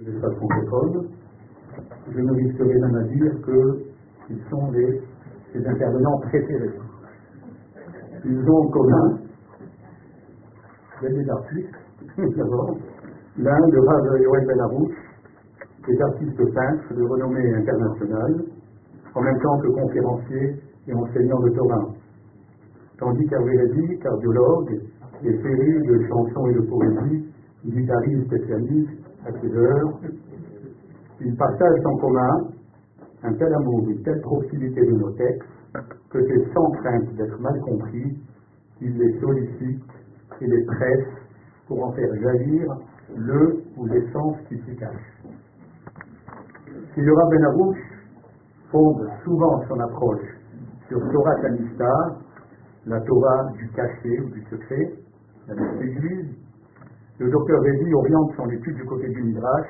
je ne risquerai même à dire qu'ils sont les, intervenants préférés. Ils ont en commun, des artistes, d'abord, l'un de Rav Yoel Benarouche, est artiste de renommée internationale, en même temps que conférencier et enseignant de Torah. Tandis qu'Avredi, cardiologue, et féru de chansons et de poésie, guitariste spécialiste, à heures, ils partagent en commun un tel amour, une telle proximité de nos textes, que c'est sans crainte d'être mal compris. Qu'ils les sollicitent et les pressent pour en faire jaillir le ou les sens qui s'y cachent. Si le Rabbin Arouche fonde souvent son approche sur Torah Tanista, la Torah du cachet ou du secret, la l'Église, le docteur Rédy oriente son étude du côté du Midrash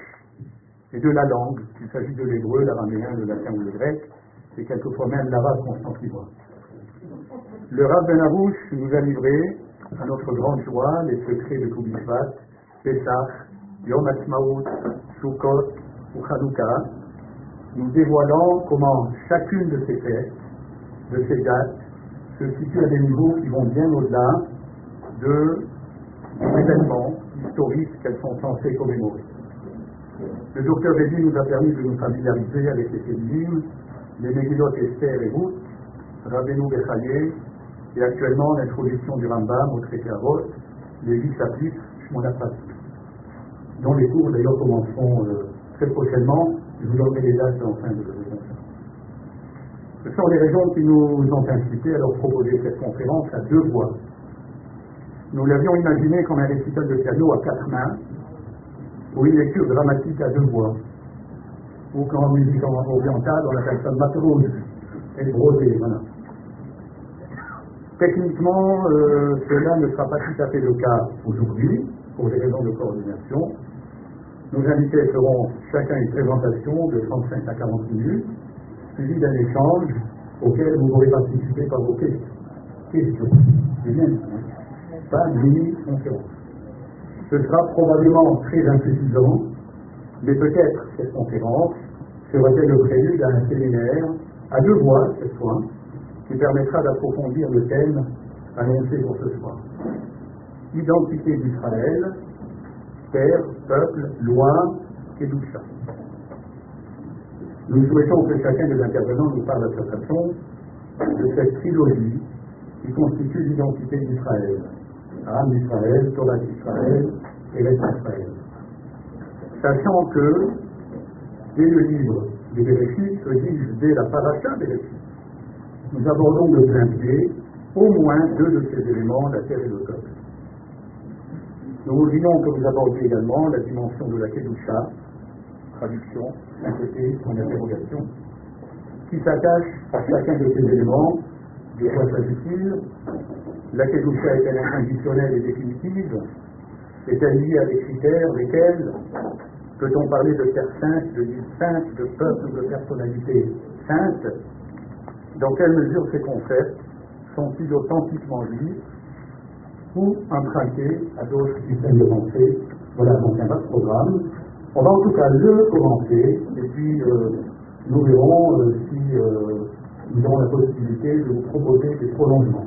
et de la langue, qu'il s'agit de l'hébreu, l'araméen, le latin ou le grec, et quelquefois même l'arabe constantinois. Le Rav Ben Arouche nous a livré, à notre grande joie, les secrets de Koubishvat, Pesach, Yom Ha'atzmaut, Sukkot ou Chanukah, nous dévoilant comment chacune de ces fêtes, de ces dates, se situe à des niveaux qui vont bien au-delà de événements historiques qu'elles sont censées commémorer. Le docteur Reddy nous a permis de nous familiariser avec les féminines, les Megillot Esther et Ruth, Rabbeinu Bechaye, et actuellement l'introduction du Rambam au traité Avot, les huit chapitres Shmona dont les cours d'ailleurs commenceront euh, très prochainement. Je vous donnerai les dates en fin de conférence. Ce sont les raisons qui nous ont incités à leur proposer cette conférence à deux voix. Nous l'avions imaginé comme un récital de piano à quatre mains, ou une lecture dramatique à deux voix, ou qu'en musique orientale, on appelle ça matrouille, et brosé, voilà. Techniquement, euh, cela ne sera pas tout à fait le cas aujourd'hui, pour des raisons de coordination. Nos invités feront chacun une présentation de 35 à 40 minutes, suivie d'un échange auquel vous pourrez participer par vos questions. Questions. Pas. Ce sera probablement très insuffisant, mais peut-être cette conférence sera-t-elle le prélude à un séminaire à deux voix cette fois, qui permettra d'approfondir le thème annoncé pour ce soir. Identité d'Israël, terre, peuple, loi et doucha. Nous souhaitons que chacun des intervenants nous parle à sa façon de cette trilogie qui constitue l'identité d'Israël. Âme d'Israël, Torah d'Israël et l'être d'Israël. Sachant que, dès le livre des se dit dès la paracha Bereshit, nous abordons de plein pied au moins deux de ces éléments, la terre et le peuple. Nous voudrions que vous abordiez également la dimension de la Kedusha, traduction, interrogation, qui s'attache à chacun de ces éléments. De quoi s'agit-il La Kedusha est-elle inconditionnelle et définitive Est-elle liée à des critères lesquels Peut-on parler de terre sainte, de ville sainte, de peuple, de personnalité sainte? Dans quelle mesure ces concepts sont-ils authentiquement juifs ou empruntés à d'autres systèmes de pensée? Voilà donc un vaste programme. On va en tout cas le commencer et puis euh, nous verrons euh, si euh, nous aurons la possibilité de vous proposer des prolongements.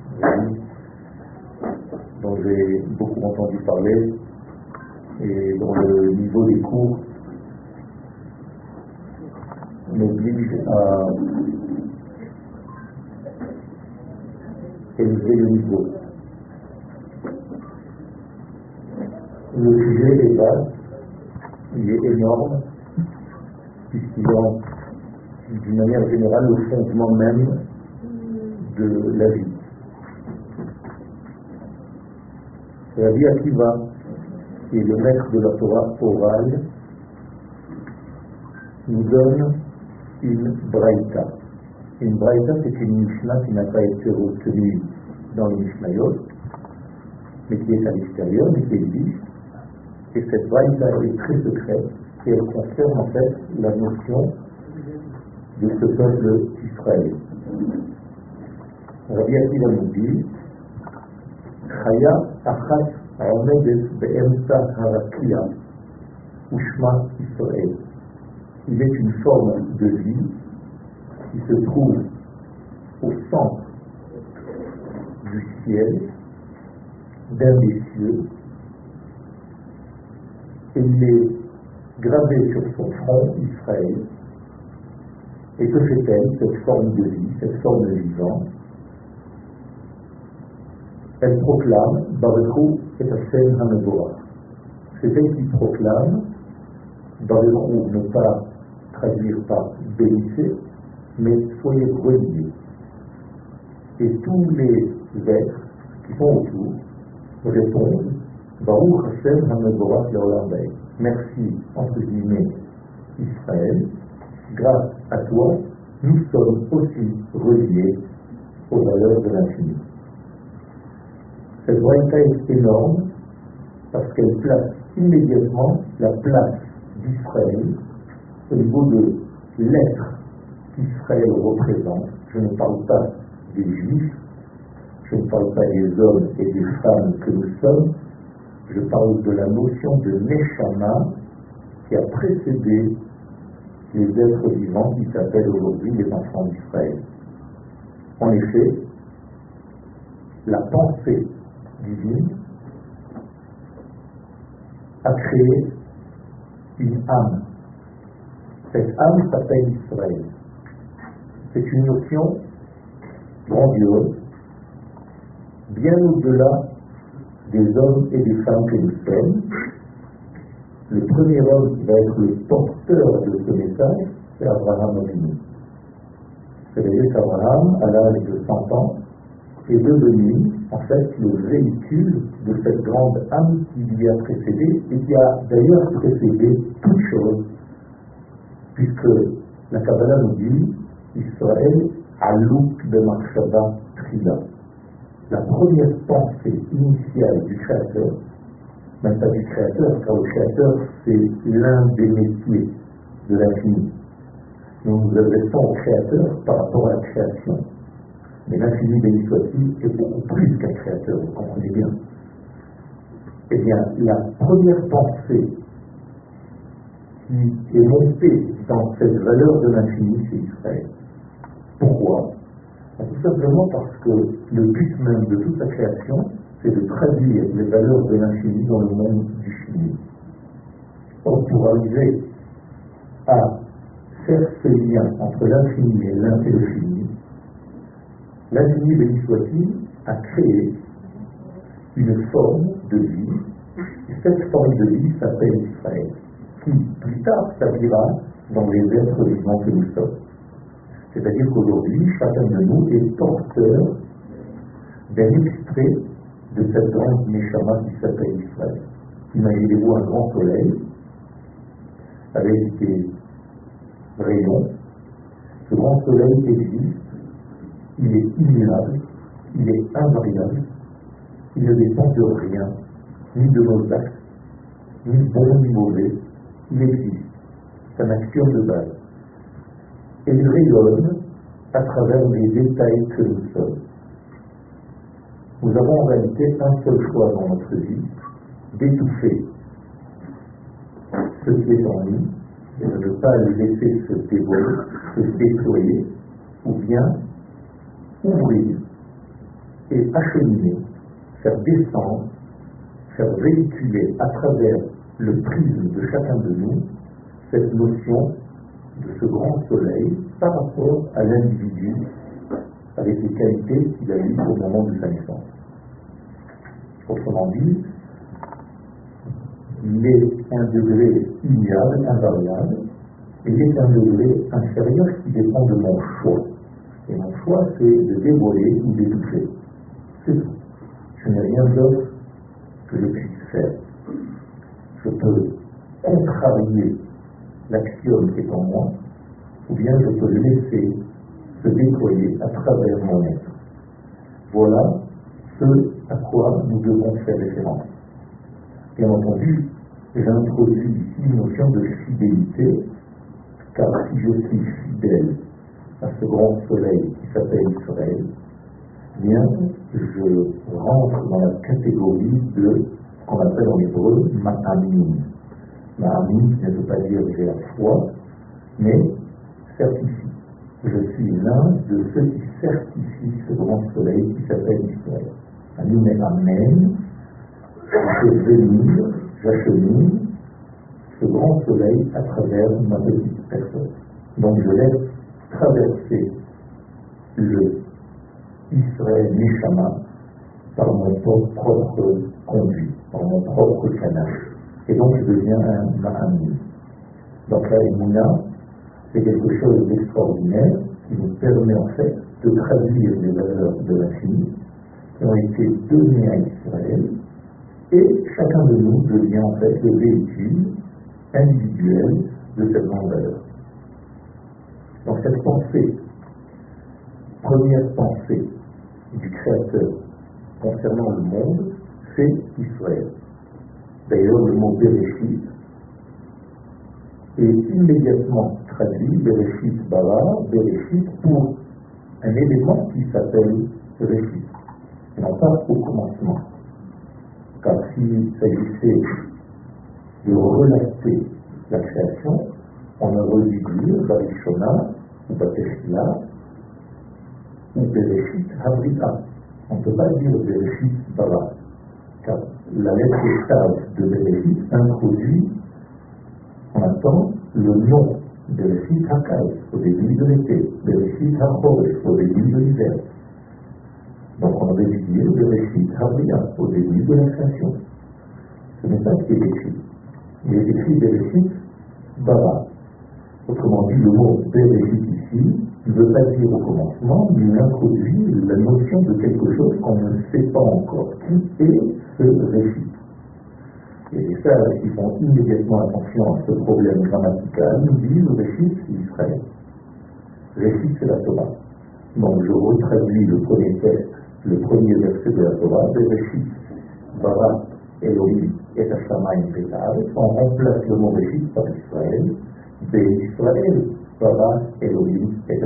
dont j'ai beaucoup entendu parler et dont le niveau des cours m'oblige à élever le niveau. Le sujet est vaste, il est énorme, puisqu'il est d'une manière générale au fondement même de la vie. Rabbi Akiva, qui est le maître de la Torah orale, nous donne une braïta. Une braïta, c'est une Mishnah qui n'a pas été retenue dans le Mishnayot, mais qui est à l'extérieur, mais qui existe. Et cette braïta est très secrète et elle concerne en fait la notion de ce peuple d'Israël. Rabbi Akiva nous dit Chaya achat העומדת באמצע הרקיע ושמה Israël. Il est une forme de vie qui se trouve au centre du ciel, d'un des cieux, et il est gravé sur son front Israël. Et que fait-elle, cette forme de vie, cette forme de vivant elle proclame Baruchou et Hashem Hamedora. C'est elle qui proclame Baruchou, ne pas traduire par bénissez, mais soyez reliés. Et tous les êtres qui sont autour répondent Baruch Hashem Leolambeï merci, entre guillemets, Israël, grâce à toi, nous sommes aussi reliés aux valeurs de l'infini. Cette voie est énorme parce qu'elle place immédiatement la place d'Israël au niveau de l'être qu'Israël représente. Je ne parle pas des juifs, je ne parle pas des hommes et des femmes que nous sommes, je parle de la notion de Neshama qui a précédé les êtres vivants qui s'appellent aujourd'hui les enfants d'Israël. En effet, la pensée divine a créé une âme. Cette âme s'appelle Israël. C'est une notion grandiose, bien au-delà des hommes et des femmes que nous sommes. Le premier homme qui va être le porteur de ce message, c'est Abraham Avinu. C'est-à-dire qu'Abraham, à l'âge de 100 ans, est devenu en fait le véhicule de cette grande âme qui lui a précédé et qui a d'ailleurs précédé toute chose, puisque la Kabbalah nous dit Israël alouk de Marshaba Trila la première pensée initiale du créateur, même pas du créateur, car le créateur, c'est l'un des métiers de l'infini. Nous nous adressons au créateur par rapport à la création. Mais l'infini, béni est beaucoup plus qu'un créateur, vous comprenez bien. Eh bien, la première pensée qui est montée dans cette valeur de l'infini, c'est Israël. Pourquoi? Tout simplement parce que le but même de toute la création, c'est de traduire les valeurs de l'infini dans le monde du fini. Or, pour arriver à faire ce lien entre l'infini et l'infini, l'infini, béni soit-il, a créé une forme de vie, et cette forme de vie s'appelle Israël, qui plus tard servira dans les êtres vivants que nous sommes. C'est-à-dire qu'aujourd'hui, chacun de nous est porteur d'un extrait de cette grande Neshama qui s'appelle Israël. Imaginez-vous un grand soleil avec des rayons. Ce grand soleil existe, il est immuable, il est invariable, il ne dépend de rien, ni de nos actes, ni bon ni mauvais, il existe. Un action de base et il rayonne à travers les détails que nous sommes. Nous avons en réalité un seul choix dans notre vie, d'étouffer ce qui est en nous et de ne pas le laisser se dévoiler, se déployer, ou bien ouvrir et acheminer, faire descendre, faire véhiculer à travers le prisme de chacun de nous cette notion de ce grand soleil par rapport à l'individu avec les qualités qu'il a eues au moment de sa naissance. Autrement dit, il est un degré immuable, invariable, et il est un degré inférieur qui dépend de mon choix. Choix, c'est de dévoiler ou d'étouffer. C'est tout. Je n'ai rien d'autre que je puisse faire. Je peux contrarier l'axiome qui est en moi, ou bien je peux laisser se déployer à travers mon être. Voilà ce à quoi nous devons faire référence. Bien entendu, j'introduis ici une notion de fidélité, car si je suis fidèle à ce grand soleil s'appelle Israël, bien, je rentre dans la catégorie de ce qu'on appelle en hébreu ma'amin. Ma'amin ne veut pas dire j'ai la foi, mais certifie. Je suis l'un de ceux qui certifient ce grand soleil qui s'appelle Israël. Amin Amen, je venir, j'achemine ce grand soleil à travers ma petite personne. Donc je laisse traverser le Israël Nishama par mon propre conduit, par mon propre canal. Et donc je deviens un Mahami. Donc la Emouna, c'est quelque chose d'extraordinaire qui nous permet en fait de traduire les valeurs de l'infini qui ont été données à Israël et chacun de nous devient en fait le véhicule individuel de cette grande valeur. Donc cette pensée, première pensée du Créateur concernant le monde, c'est Israël. D'ailleurs, le mot Bereshit est immédiatement traduit Bereshit Bara, Bereshit pour un élément qui s'appelle Bereshit, non pas au commencement. Car s'il s'agissait de relater la création, on aurait dû dire Barishona ou Bateshila ou Bereshit Habrita. On ne peut pas dire Bereshit Bara, car la lettre stade de Bereshit introduit en temps le nom Bereshit Hakai au début de l'été, Bereshit Hachoresh au début de l'hiver. Donc on aurait dû dire Bereshit Habria au début de la création. Ce n'est pas ce qui est écrit. Il est écrit Bereshit Bara. Autrement dit, le mot Bereshit ici ne veut pas dire au commencement, il introduit la notion de quelque chose qu'on ne sait pas encore. Qui est ce Réchit Et sages qui font immédiatement attention à ce problème grammatical nous disent Réchit, c'est Israël. Réchit, c'est la Torah. Donc je retraduis le premier texte, le premier verset de la Torah, Réchit, Bara, Elohim et Hashamayim Petare, on remplace le mot Réchit par Israël, Israël, Elohim et.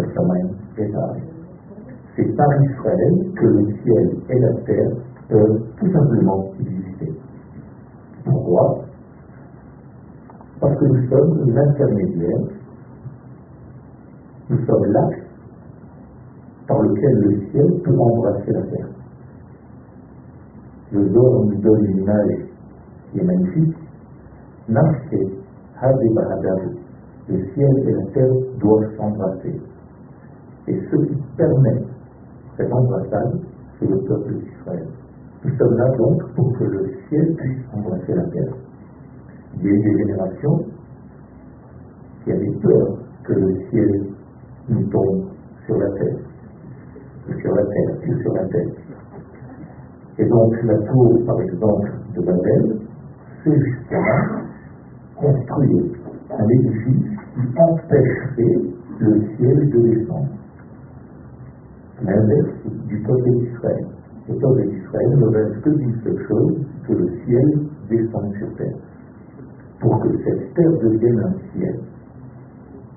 C'est par Israël que le ciel et la terre peuvent tout simplement exister. Pourquoi? Parce que nous sommes l'intermédiaire, nous sommes l'axe par lequel le ciel peut embrasser la terre. Le Zohar nous donne une image qui est magnifique. Le ciel et la terre doivent s'embrasser. Et ce qui permet cette embrassade, c'est le peuple d'Israël. Nous sommes là donc pour que le ciel puisse embrasser la terre. Il y a eu des générations qui avaient peur que le ciel nous tombe sur la terre, sur la terre, puis sur la terre. Et donc la tour, par exemple, de Babel, c'est justement construire un édifice qui empêcherait le ciel de descendre. L'inverse du peuple d'Israël. Le peuple d'Israël ne reste que d'une seule chose, que le ciel descende sur terre. Pour que cette terre devienne un ciel.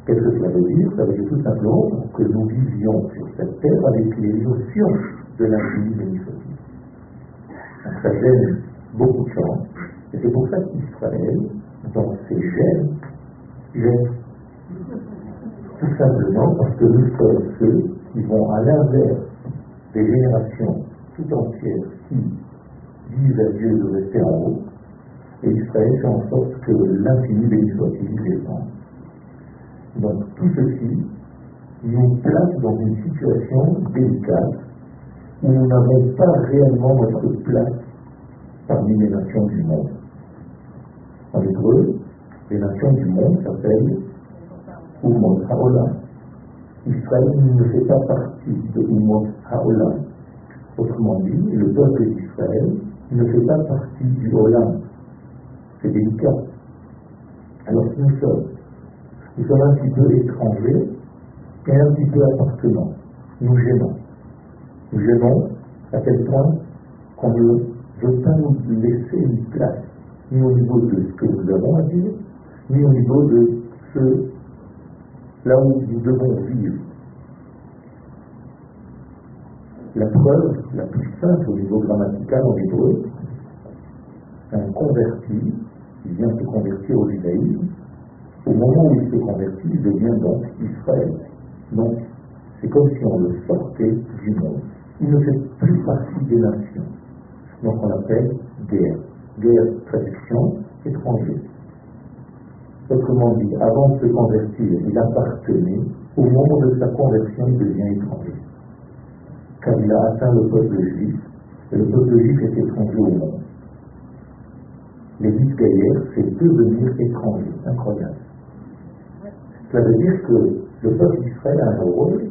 Qu'est-ce que cela veut dire? Ça veut dire tout simplement que nous vivions sur cette terre avec les notions de l'infini bénéfique. Ça gêne beaucoup de gens. Et c'est pour ça qu'Israël, dans ses gènes, gêne. Tout simplement parce que nous sommes ceux qui vont à l'inverse des générations tout entières qui disent à Dieu de rester en haut, et Israël fait en sorte que l'infini béni soit-il descende. Donc tout ceci nous place dans une situation délicate où nous n'avons pas réellement notre place parmi les nations du monde. En hébreu, les nations du monde s'appellent Umot Haolam. Israël ne fait pas partie de Umot Haolam. Autrement dit, le peuple d'Israël ne fait pas partie du Olam. C'est délicat. Alors nous sommes Nous sommes un petit peu étrangers et un petit peu appartenants. Nous gênons. Nous gênons à tel point qu'on ne veut pas nous laisser une place, ni au niveau de ce que nous avons à dire, ni au niveau de ce là où nous devons vivre. La preuve la plus simple au niveau grammatical en hébreu, un converti qui vient se convertir au judaïsme, au moment où il se convertit, il devient donc Israël. Donc, c'est comme si on le sortait du monde. Il ne fait plus partie des nations. Donc on l'appelle guerre. Guerre, traduction, étranger. Autrement dit, avant de se convertir, il appartenait. Au moment de sa conversion, il devient étranger. Car il a atteint le peuple juif, et le peuple juif est étranger au monde. Dix guerrières, c'est devenir étranger. Incroyable. Cela veut dire que le peuple d'Israël a un rôle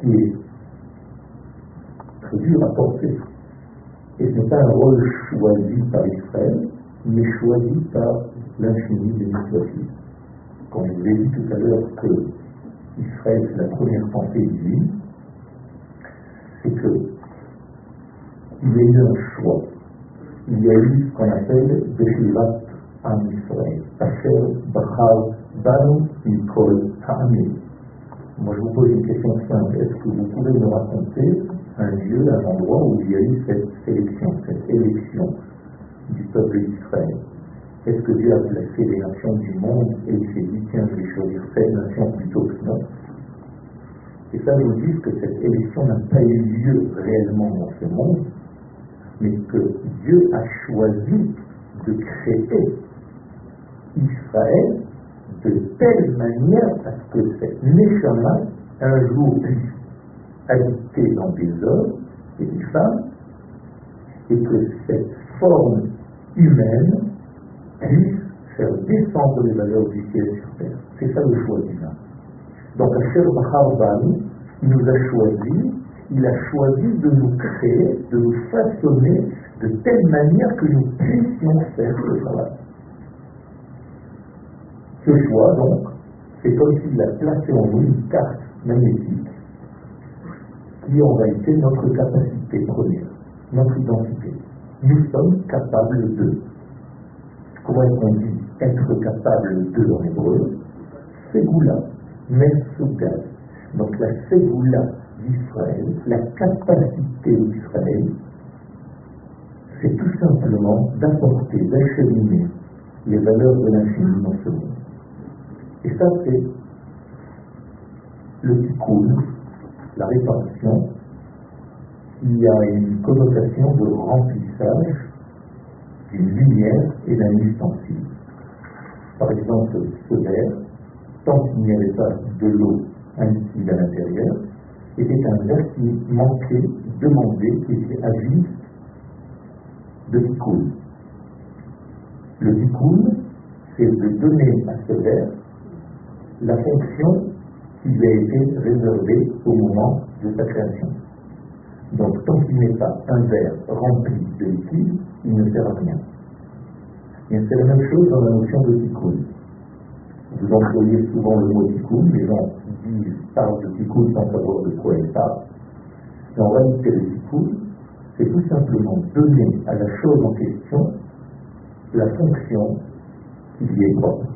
qui est très dur à porter. Et ce n'est pas un rôle choisi par Israël, mais choisi par l'infini des. Comme je vous ai dit tout à l'heure que Israël, c'est la première pensée divine, c'est que il y a eu un choix. Il y a eu ce qu'on appelle Beshivat Am Israël. Asher Bachar Banu Mikol Ha'amim. Moi, je vous pose une question simple. Est-ce que vous pouvez me raconter un lieu, un endroit où il y a eu cette sélection, cette élection du peuple d'Israël? Est-ce que Dieu a placé les nations du monde et il s'est dit, tiens, je vais choisir cette nation plutôt que non? Et ça nous dit que cette élection n'a pas eu lieu réellement dans ce monde, mais que Dieu a choisi de créer Israël de telle manière à ce que cette Neshama, un jour, puisse habiter dans des hommes et des femmes, et que cette forme humaine puisse faire descendre les valeurs du ciel sur terre. C'est ça le choix divin. Donc, Asher Bahar Bani, il nous a choisi, il a choisi de nous créer, de nous façonner de telle manière que nous puissions faire ce travail. Ce choix, donc, c'est comme s'il a placé en nous une carte magnétique qui en réalité notre capacité première, notre identité. Nous sommes capables de. Comment est-ce qu'on dit être capable de en hébreu Ségoula, Mesougal. Donc la Ségoula d'Israël, la capacité d'Israël, c'est tout simplement d'apporter, d'acheminer les valeurs de l'infini dans ce monde. Et ça, c'est le tikkun, la réparation, qui a une connotation de remplissage d'une lumière et d'un ustensile. Par exemple, ce verre, tant qu'il n'y avait pas de l'eau liquide à l'intérieur, était un verre qui manquait, demandait, qui était avide de tikkun. Le tikkun, c'est de donner à ce verre la fonction qui lui a été réservée au moment de sa création. Donc, tant qu'il n'est pas un verre rempli de liquide, il ne sert à rien. Et c'est la même chose dans la notion de tikkun. Vous employez souvent le mot tikkun, les gens disent, parlent de tikkun sans savoir de quoi ils parlent. Mais en réalité, le tikkun, c'est tout simplement donner à la chose en question la fonction qui lui est propre.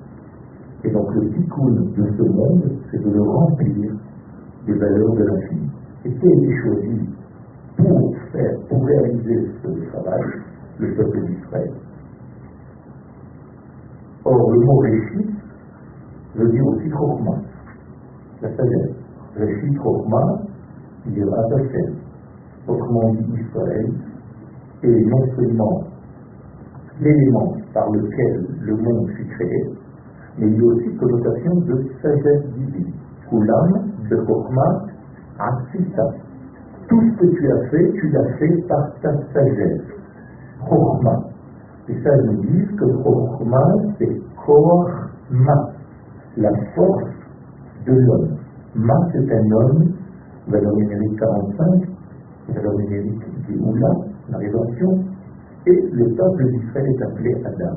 Et donc le tikkun de ce monde, c'est de le remplir des valeurs de l'infini. Et qui a été choisi pour faire, pour réaliser ce travail, le peuple d'Israël. Or, le mot réchit veut dire aussi chokma, la sagesse. Réchit chokma, il dit Hashem. Autrement dit, Israël est non seulement l'élément par lequel le monde fut créé, mais il y a aussi connotation de sagesse divine. Kulam de Chokma Asisa. Tout ce que tu as fait, tu l'as fait par ta sagesse. Chokma. Et ça nous dit que Chokma, c'est Korma, la force de l'homme. Ma, c'est un homme, valeur numérique 45, valeur numérique du Oula, la rédemption, et le peuple d'Israël est appelé Adam.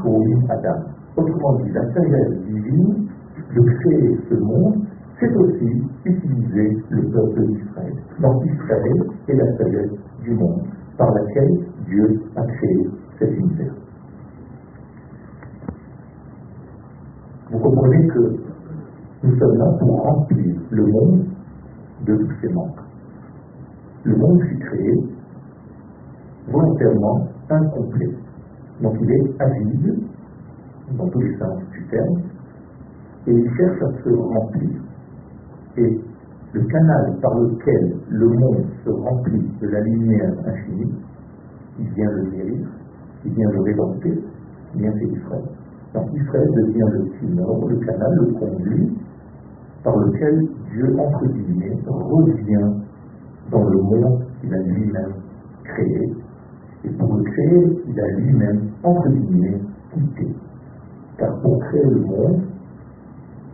Koim Adam. Autrement dit, la sagesse divine de créer ce monde, c'est aussi utiliser le peuple d'Israël. Donc Israël est la sagesse du monde par laquelle Dieu a créé cet univers. Vous comprenez que nous sommes là pour remplir le monde de tous ses manques. Le monde fut créé volontairement incomplet. Donc il est avide, dans tous les sens du terme, et il cherche à se remplir. Et le canal par lequel le monde se remplit de la lumière infinie, il vient le guérir, il vient le rédempter, vient c'est Israël. Donc Israël devient le tunnel, le canal, le conduit par lequel Dieu, entre guillemets, revient dans le monde qu'il a lui-même créé. Et pour le créer, il a lui-même, entre guillemets, quitté. Car pour créer le monde,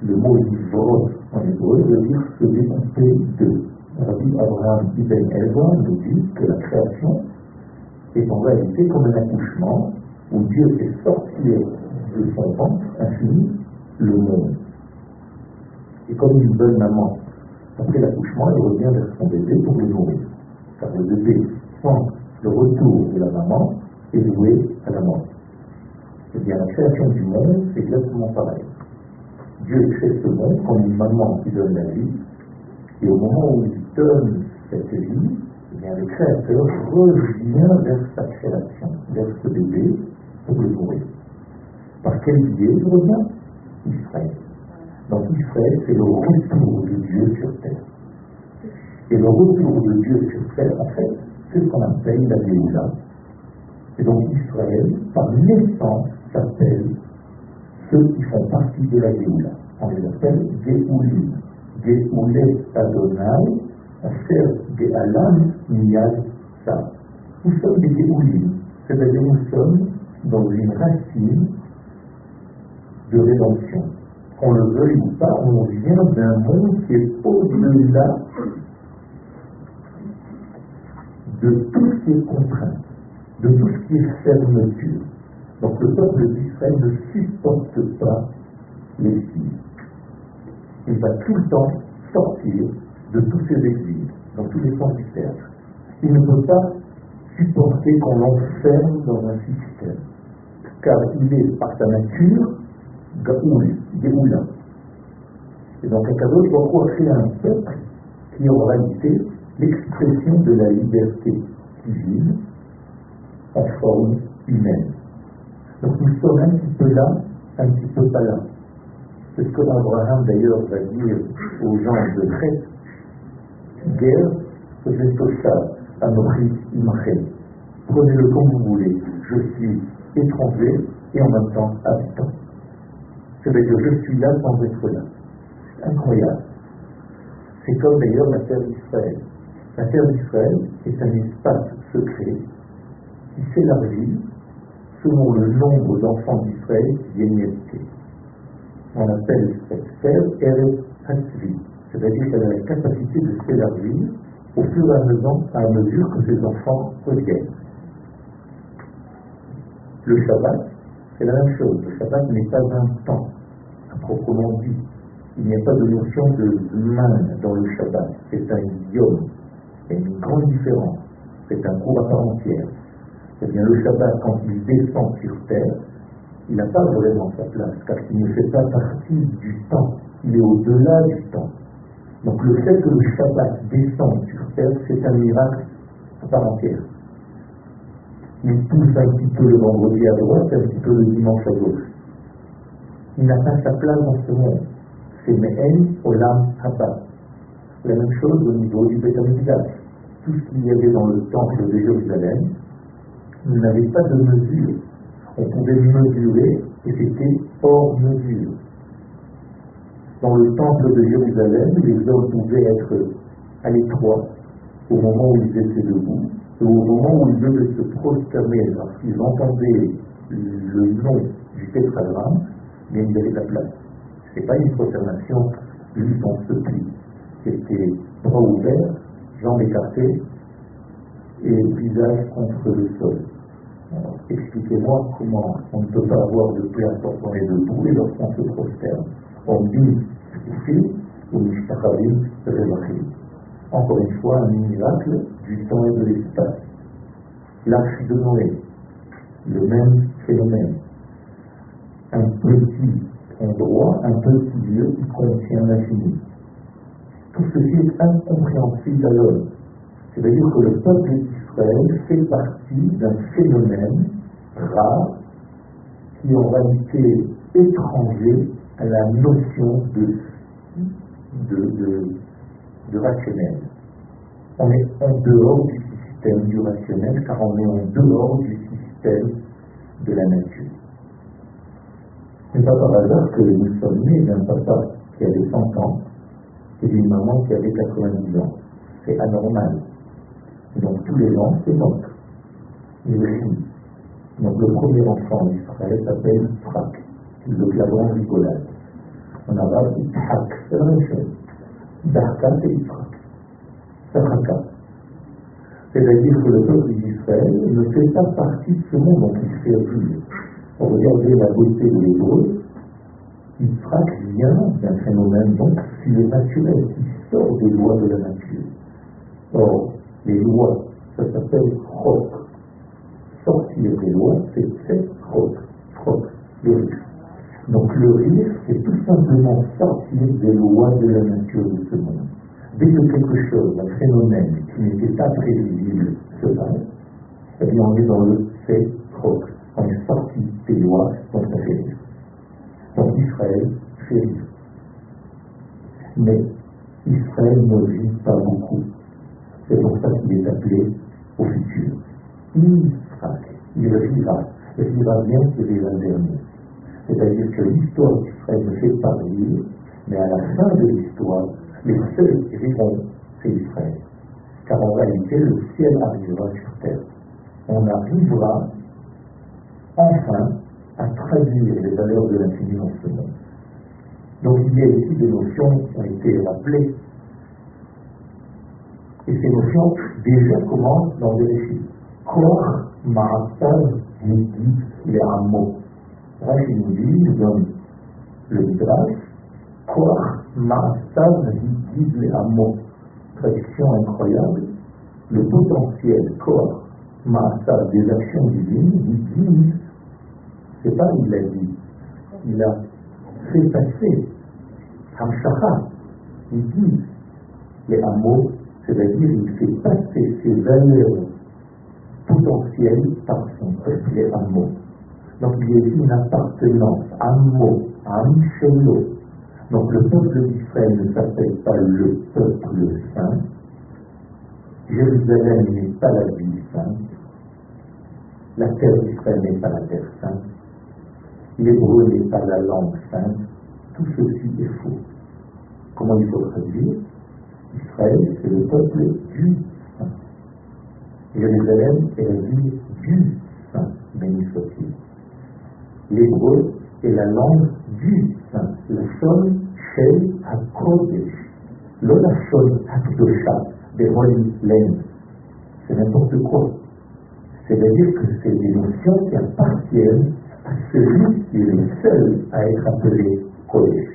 le mot livre en hébreu veut dire se découper de. Rabbi Abraham Ibn Ezra nous dit que la création est en réalité comme un accouchement où Dieu fait sortir de son ventre infini le monde. Et comme une bonne maman, après l'accouchement, elle revient vers son bébé pour le nourrir. Car le bébé, sans le retour de la maman, est voué à la mort. Eh bien, la création du monde, c'est exactement pareil. Dieu crée ce monde comme une maman qui donne la vie, et au moment où il donne cette vie, eh bien, le Créateur revient vers sa création, vers ce bébé, pour le nourrir. Par quel biais il revient Israël. Donc Israël, c'est le retour de Dieu sur terre. Et le retour de Dieu sur terre, en fait, c'est ce qu'on appelle la Géoula. Et donc Israël, par naissance, s'appelle ceux qui font partie de la Géoula. On les appelle Géoulim. Géoulet Adonai, Asher Géalam Miyad Sa. Nous sommes des Géoulim, c'est-à-dire nous sommes dans une racine de rédemption. Qu'on le veuille ou pas, on vient d'un monde qui est au-delà de tout ce qui est contraint, de tout ce qui est fermeture. Donc le peuple d'Israël ne supporte pas signes. Il va tout le temps sortir de tous ses exils, dans tous les sens du terme. Il ne peut pas supporter qu'on l'enferme dans un système, car il est par sa nature Gaoul, Géoula. Et donc Akadosh doit créer un peuple qui est en réalité l'expression de la liberté divine en forme humaine. Donc nous sommes un petit peu là, un petit peu pas là. C'est ce que Abraham d'ailleurs va dire aux gens de Crète. Guerre, ça, à Imachem. Prenez-le comme vous voulez. Je suis étranger et en même temps habitant. C'est-à-dire je suis là sans être là. C'est incroyable. C'est comme d'ailleurs la terre d'Israël. La terre d'Israël est un espace secret qui s'élargit selon le nombre d'enfants d'Israël qui viennent. On appelle cette terre Eretz c'est-à-dire qu'elle a la capacité de s'élargir au fur et à mesure, à mesure que ses enfants reviennent. Le Shabbat, c'est la même chose. Le Shabbat n'est pas un temps, à proprement dit. Il n'y a pas de notion de main dans le Shabbat. C'est un idiome. Il y a une grande différence. C'est un cours à part entière. Eh bien, le Shabbat, quand il descend sur terre, il n'a pas vraiment sa place, car il ne fait pas partie du temps. Il est au-delà du temps. Donc le fait que le Shabbat descende sur terre, c'est un miracle à part entière. Il pousse un petit peu le vendredi à droite, un petit peu le dimanche à gauche. Il n'a pas sa place dans ce monde. C'est Me'en Olam Haba. La même chose au niveau du Betamigdash. Tout ce qu'il y avait dans le temple de Jérusalem n'avait pas de mesure. On pouvait mesurer et c'était hors mesure. Dans le temple de Jérusalem, les hommes pouvaient être à l'étroit au moment où ils étaient debout, et au moment où ils devaient se prosterner lorsqu'ils entendaient le nom du tétragramme, mais ils avaient la place. Ce n'est pas une prosternation juste en se plie. C'était bras ouverts, jambes écartées et visage contre le sol. Expliquez-moi comment on ne peut pas avoir de paix lorsqu'on est debout et lorsqu'on se prosterne. On dit ici, ou Mishtachavim Revachim. Encore une fois, un miracle du temps et de l'espace. L'arche de Noé, le même phénomène. Un petit endroit, un petit lieu qui contient l'infini. Tout ceci est incompréhensible à l'homme. C'est-à-dire que le peuple d'Israël fait partie d'un phénomène rare qui en réalité étranger à la notion de, de, de, rationnel. On est en dehors du système du rationnel car on est en dehors du système de la nature. Ce pas par hasard que nous sommes nés d'un papa qui avait 100 ans et d'une maman qui avait 90 ans. C'est anormal. Donc tous les ans, c'est donc. Donc le premier enfant d'Israël s'appelle Frak, le clavon rigolade. En arabe, Ishak, c'est la même chose. Darka, c'est Ishak. Saraka. C'est-à-dire que le peuple d'Israël ne fait pas partie de ce monde dont il fait vivre. Regardez la beauté de l'hébreu. Ishak vient d'un phénomène donc naturel qui sort des lois de la nature. Or, les lois, ça s'appelle chok. Sortir des lois, c'est chok. Chok, le rire. Donc le rire, c'est tout simplement sortir des lois de la nature de ce monde. Dès que quelque chose, un phénomène qui n'était pas prévisible se passe, eh bien on est dans le fait chok. On est sorti des lois, donc ça fait rire. Donc Israël fait. Mais Israël ne vit pas beaucoup. C'est pour ça qu'il est appelé au futur. Israël, il vivra, et il va bien qu'il vivra le dernier. C'est-à-dire que l'histoire d'Israël ne fait pas vivre, mais à la fin de l'histoire, les seuls qui vivront, c'est Israël. Car en réalité, le ciel arrivera sur terre. On arrivera enfin à traduire les valeurs de l'infini dans ce monde. Donc il y a ici des notions qui ont été rappelées et ces notions déjà commencent dans les récits. Kor Ma'asav Nidi les Amo. Rashi nous dit, dans le Midrash, Kor Ma'asav Nidi les Amo. Traduction incroyable. Le potentiel Kor Ma'asav des actions divines, dit, c'est pas il l'a dit, il a fait passer Hamshacha, dit les hameaux c'est-à-dire il fait passer ses valeurs potentielles par son peuple et amour. Donc il y a une appartenance, amour, amshelo. Donc le peuple d'Israël ne s'appelle pas le peuple saint. Jérusalem n'est pas la ville sainte. La terre d'Israël n'est pas la terre sainte. L'hébreu n'est pas la langue sainte. Tout ceci est faux. Comment il faut traduire? Israël, c'est le peuple du Saint. Jérusalem est la ville du Saint, béni soit-il. L'hébreu est la langue du Saint. La sonne shel HaKodesh. Le la sonne HaKdosha, des Laine. C'est n'importe quoi. C'est-à-dire que c'est des notions qui appartiennent à celui qui est le seul à être appelé Kodesh.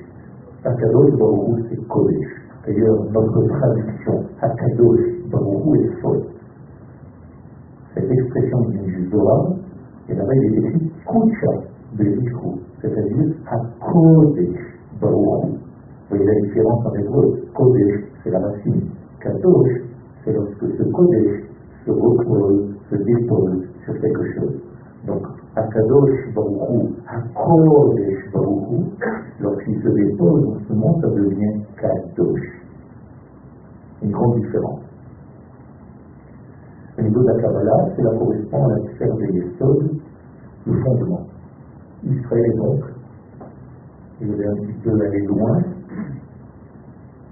Akadosh Baruch c'est Kodesh. D'ailleurs, notre traduction, Akadosh Baruch est fausse. Cette expression du Zohar, et là-bas il est écrit Kucha c'est-à-dire Hakodesh Baruch. Vous voyez la différence en hébreu Kodesh, c'est la racine. Kadosh, c'est lorsque ce Kodesh se repose, se dépose sur quelque chose. Donc, Akadosh Baruch Hakodesh Baruch lorsqu'il se dépose dans ce monde, ça devient Kadosh. Une grande différence. Au niveau de la Kabbalah, cela correspond à la sphère des Yesod, le fondement. Israël est donc, je vais un petit peu aller loin,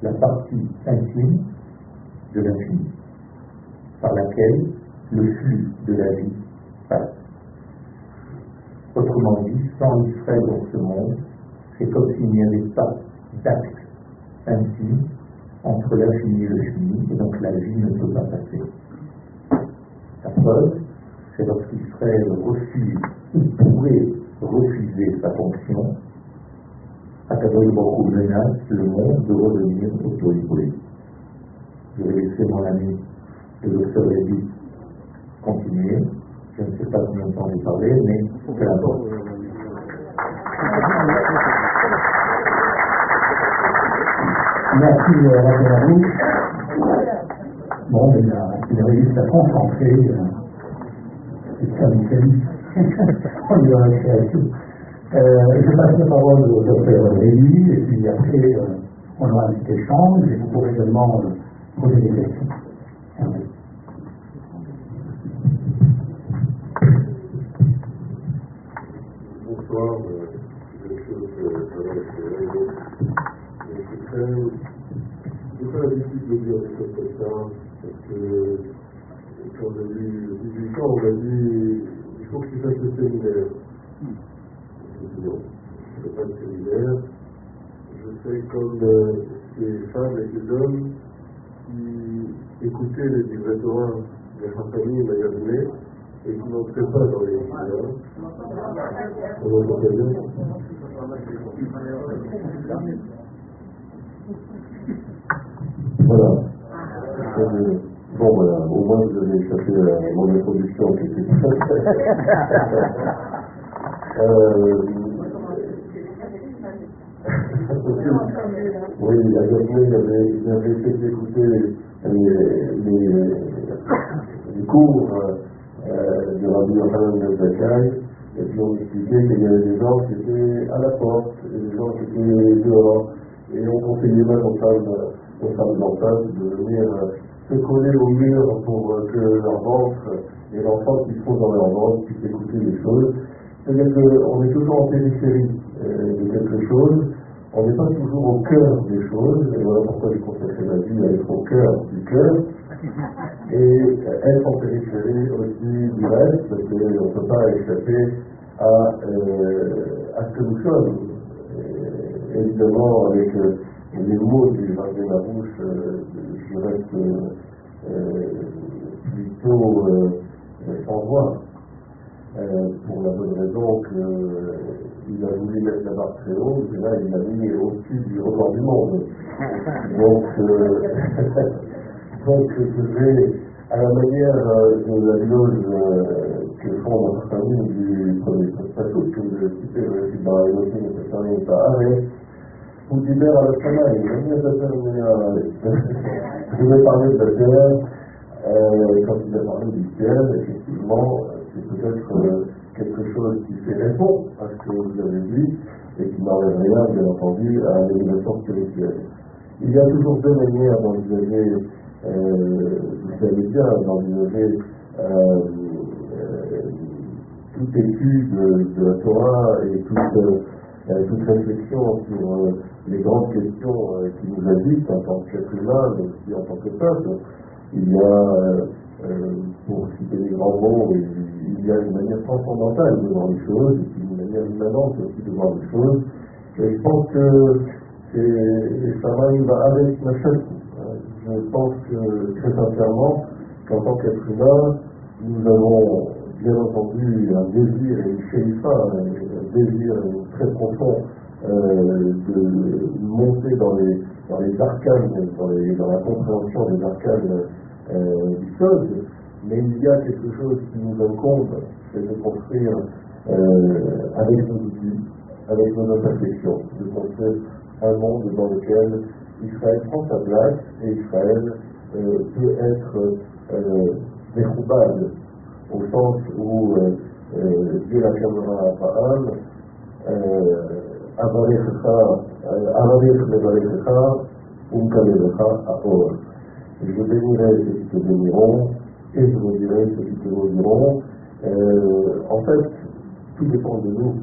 la partie intime de l'infini, par laquelle le flux de la vie passe. Autrement dit, sans Israël dans ce monde, c'est comme s'il n'y avait pas d'acte intime entre l'infini et le fini, et donc la vie ne peut pas passer. La preuve, c'est lorsqu'Israël refuse ou pourrait refuser sa fonction, à Kadosh Baruch menace le monde de redevenir auto Je vais laisser mon ami le docteur Lévy continuer. Je ne sais pas combien de temps j'ai parlé, mais peu importe. Merci, euh, Raphaël Bon, il a, il a réussi à concentrer. Euh, c'est ça. On lui a réussi à tout. Euh, je passe la parole au docteur Rémi, et puis après, euh, on aura un petit échange, et vous pourrez également euh, poser des questions. Bonsoir, l'habitude de dire des choses comme ça, parce que quand j'ai eu 18 ans, on m'a dit, il faut que tu fasses le séminaire. Non, je ne fais pas de séminaire. Je fais comme euh, ces femmes et ces hommes qui écoutaient les livrets des Raffanis et Mayazmé et qui n'entraient pas dans les séminaires. On entend bien Voilà. Euh, bon, voilà, au moins vous avez échappé à mon introduction qui était euh, Oui, il y avait, il avait fait écouter les, les, les cours euh, de Rabbi Yohanan de Zakai, et puis on expliquait qu'il y avait des gens qui étaient à la porte, et des gens qui étaient dehors, et on conseillait même aux femmes, aux femmes enceintes de venir se coller au mur pour que leur ventre et l'enfant qui sont dans leur ventre puissent écouter les choses. C'est-à-dire qu'on est toujours en périphérie euh, de quelque chose, on n'est pas toujours au cœur des choses, et voilà pourquoi j'ai consacré ma vie à être au cœur du cœur, et être en périphérie aussi du reste, parce qu'on ne peut pas échapper à, euh, à ce que nous sommes. Évidemment, avec euh, les mots du jardin de la bouche, euh, je reste euh, plutôt euh, sans voix. Pour la bonne raison qu'il a voulu mettre la barre très haute, et là il l'a mis au-dessus du record du monde. Donc, je vais, à la manière de la que font notre famille du premier statut, que je citais le site dans la de famille Tahare, ou d'Iber à la Samaï, je vais parler de la terre, euh, quand il a parlé du ciel, effectivement, c'est peut-être euh, quelque chose qui fait répondre à ce que vous avez dit et qui n'enlève rien, bien entendu, à l'élévation spirituelle. Il y a toujours deux manières d'envisager, euh, vous savez bien, d'envisager euh, euh, toute étude de la Torah et toute, euh, toute réflexion sur les grandes questions euh, qui nous habitent en tant qu'être humain, mais aussi en tant que peuple. Il y a, pour citer les grands mots, il y a une manière transcendantale de voir les choses, et puis une manière immanente aussi de voir les choses. Et je pense que ça va avec ma. Je pense que, très sincèrement, qu'en tant qu'être humain, nous avons bien entendu un désir et une chérifa, un désir très profond euh, de monter dans les, dans les arcanes, dans, les, dans la compréhension des arcanes euh, du sol, mais il y a quelque chose qui nous incombe, c'est de construire euh, avec nos outils, avec nos imperfections, de construire un monde dans lequel Israël prend sa place et Israël euh, peut être euh, au sens où euh, euh, Dieu la caméra à Baal, Avarir Levarecha, Umkalerecha à Or. Je bénirai ceux qui te béniront, et je maudirai ceux qui te maudiront. Euh, en fait, tout dépend de nous.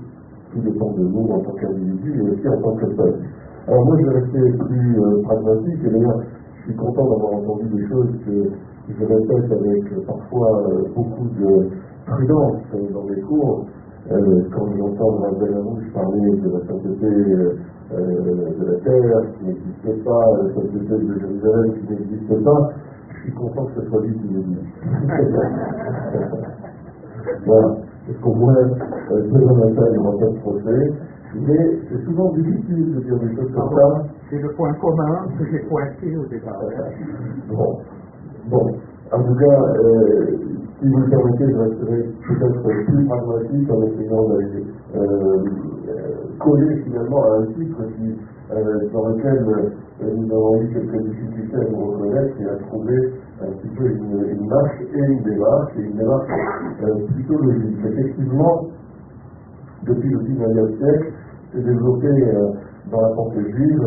Tout dépend de nous en tant qu'individu et aussi en tant que peuple. Alors moi, je vais rester plus euh, pragmatique, et d'ailleurs, je suis content d'avoir entendu des choses que je répète avec euh, parfois euh, beaucoup de prudence dans les cours. Euh, quand j'entends Rabbi Lamouche parler de la sainteté de la terre qui n'existe pas, la sainteté de Jérusalem qui n'existe pas, je suis content que ce soit lui qui le dise. voilà, parce qu'au moins, euh, même temps, il n'y aura pas de procès. Mais c'est souvent difficile de dire des choses comme ça. C'est le point commun que j'ai pointé au départ. Bon, bon. En tout cas, euh, si vous le permettez, je resterai peut-être plus pragmatique en essayant d'aller euh, euh, coller finalement à un titre qui, euh, dans lequel euh, nous avons eu quelques difficultés à nous reconnaître et à trouver un petit peu une, une marche et une démarche, et une démarche euh, plutôt logique. Effectivement, depuis le 19e siècle, s'est développé dans la pensée juive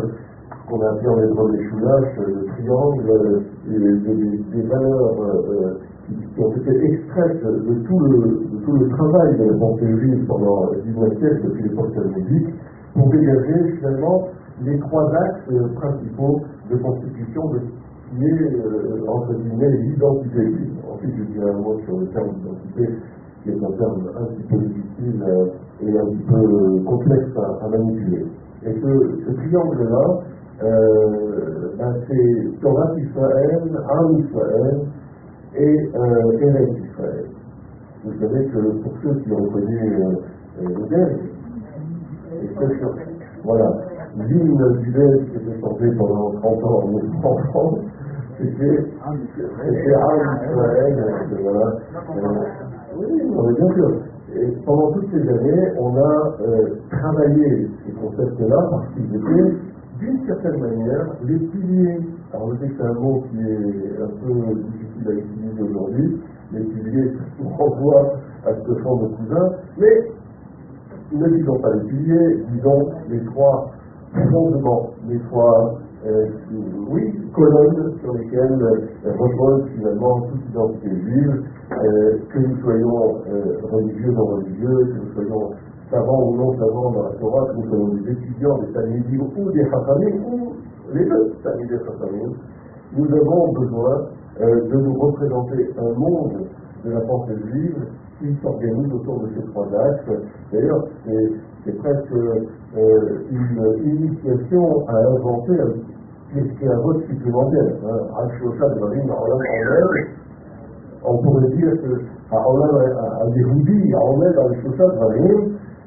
qu'on a appelé en hébreu les choulaches, le triangle, euh, des, des valeurs euh, qui, qui ont été extraites de tout, le, de tout le travail de la pensée juive pendant le 19e siècle, depuis l'époque talmudique, pour dégager finalement les trois axes euh, principaux de constitution de ce qui est, euh, entre guillemets, l'identité juive. Ensuite, je dirai un mot sur le terme d'identité, qui est un terme un petit peu difficile euh, et un petit peu euh, complexe à, à manipuler. Et ce, ce triangle-là, euh, ben c'est Torah Israël, Am Israël et euh, Israël. Vous savez que pour ceux qui ont connu euh, euh, le qui ont- voilà, l'hymne du qui était chanté pendant 30 ans en France, c'était Am Israël, euh, voilà. Euh, oui, bien sûr. Et pendant toutes ces années, on a euh, travaillé ces concepts-là parce qu'ils étaient, d'une certaine manière, les piliers. Alors, je sais que c'est un mot qui est un peu difficile à utiliser aujourd'hui. Les piliers, ça renvoie à ce que font nos cousins. Mais ne disons pas les piliers, disons les trois fondements, les trois, euh, oui, colonnes sur lesquelles euh, repose finalement toute identité juive, euh, que nous soyons euh, religieux ou non religieux, que nous soyons savants ou non savants dans la Torah, que nous soyons des étudiants des Talmudim ou des Chachamim, ou les deux, Talmudim et Chachamim, nous avons besoin euh, de nous représenter un monde de la pensée juive qui s'organise autour de ces trois axes. D'ailleurs, c'est, presque euh, une initiation à inventer qui est un vote supplémentaire. Hein. Al-Shosha de on pourrait dire que à Olam, à Yehudi, à Omer, Al-Shosha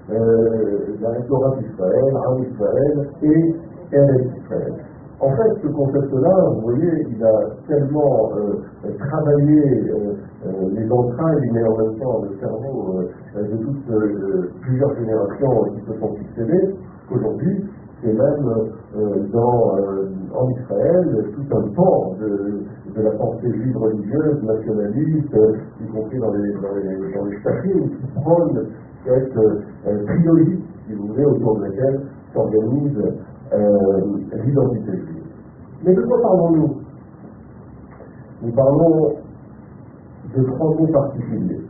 la Torah d'Israël, Am Israël et Eretz Israël. En fait, ce concept-là, vous voyez, il a tellement euh, travaillé euh, euh, les entrailles, mais en même temps le cerveau euh, de toutes plusieurs générations qui se sont succédées, qu'aujourd'hui, c'est même en Israël tout un pan de, la pensée juive religieuse, nationaliste, y compris dans les, dans les, dans chapitres, qui prône cette euh, trilogie, si vous voulez, autour de laquelle s'organise euh, l'identité juive. Mais de quoi parlons-nous? Nous parlons de trois mots particuliers.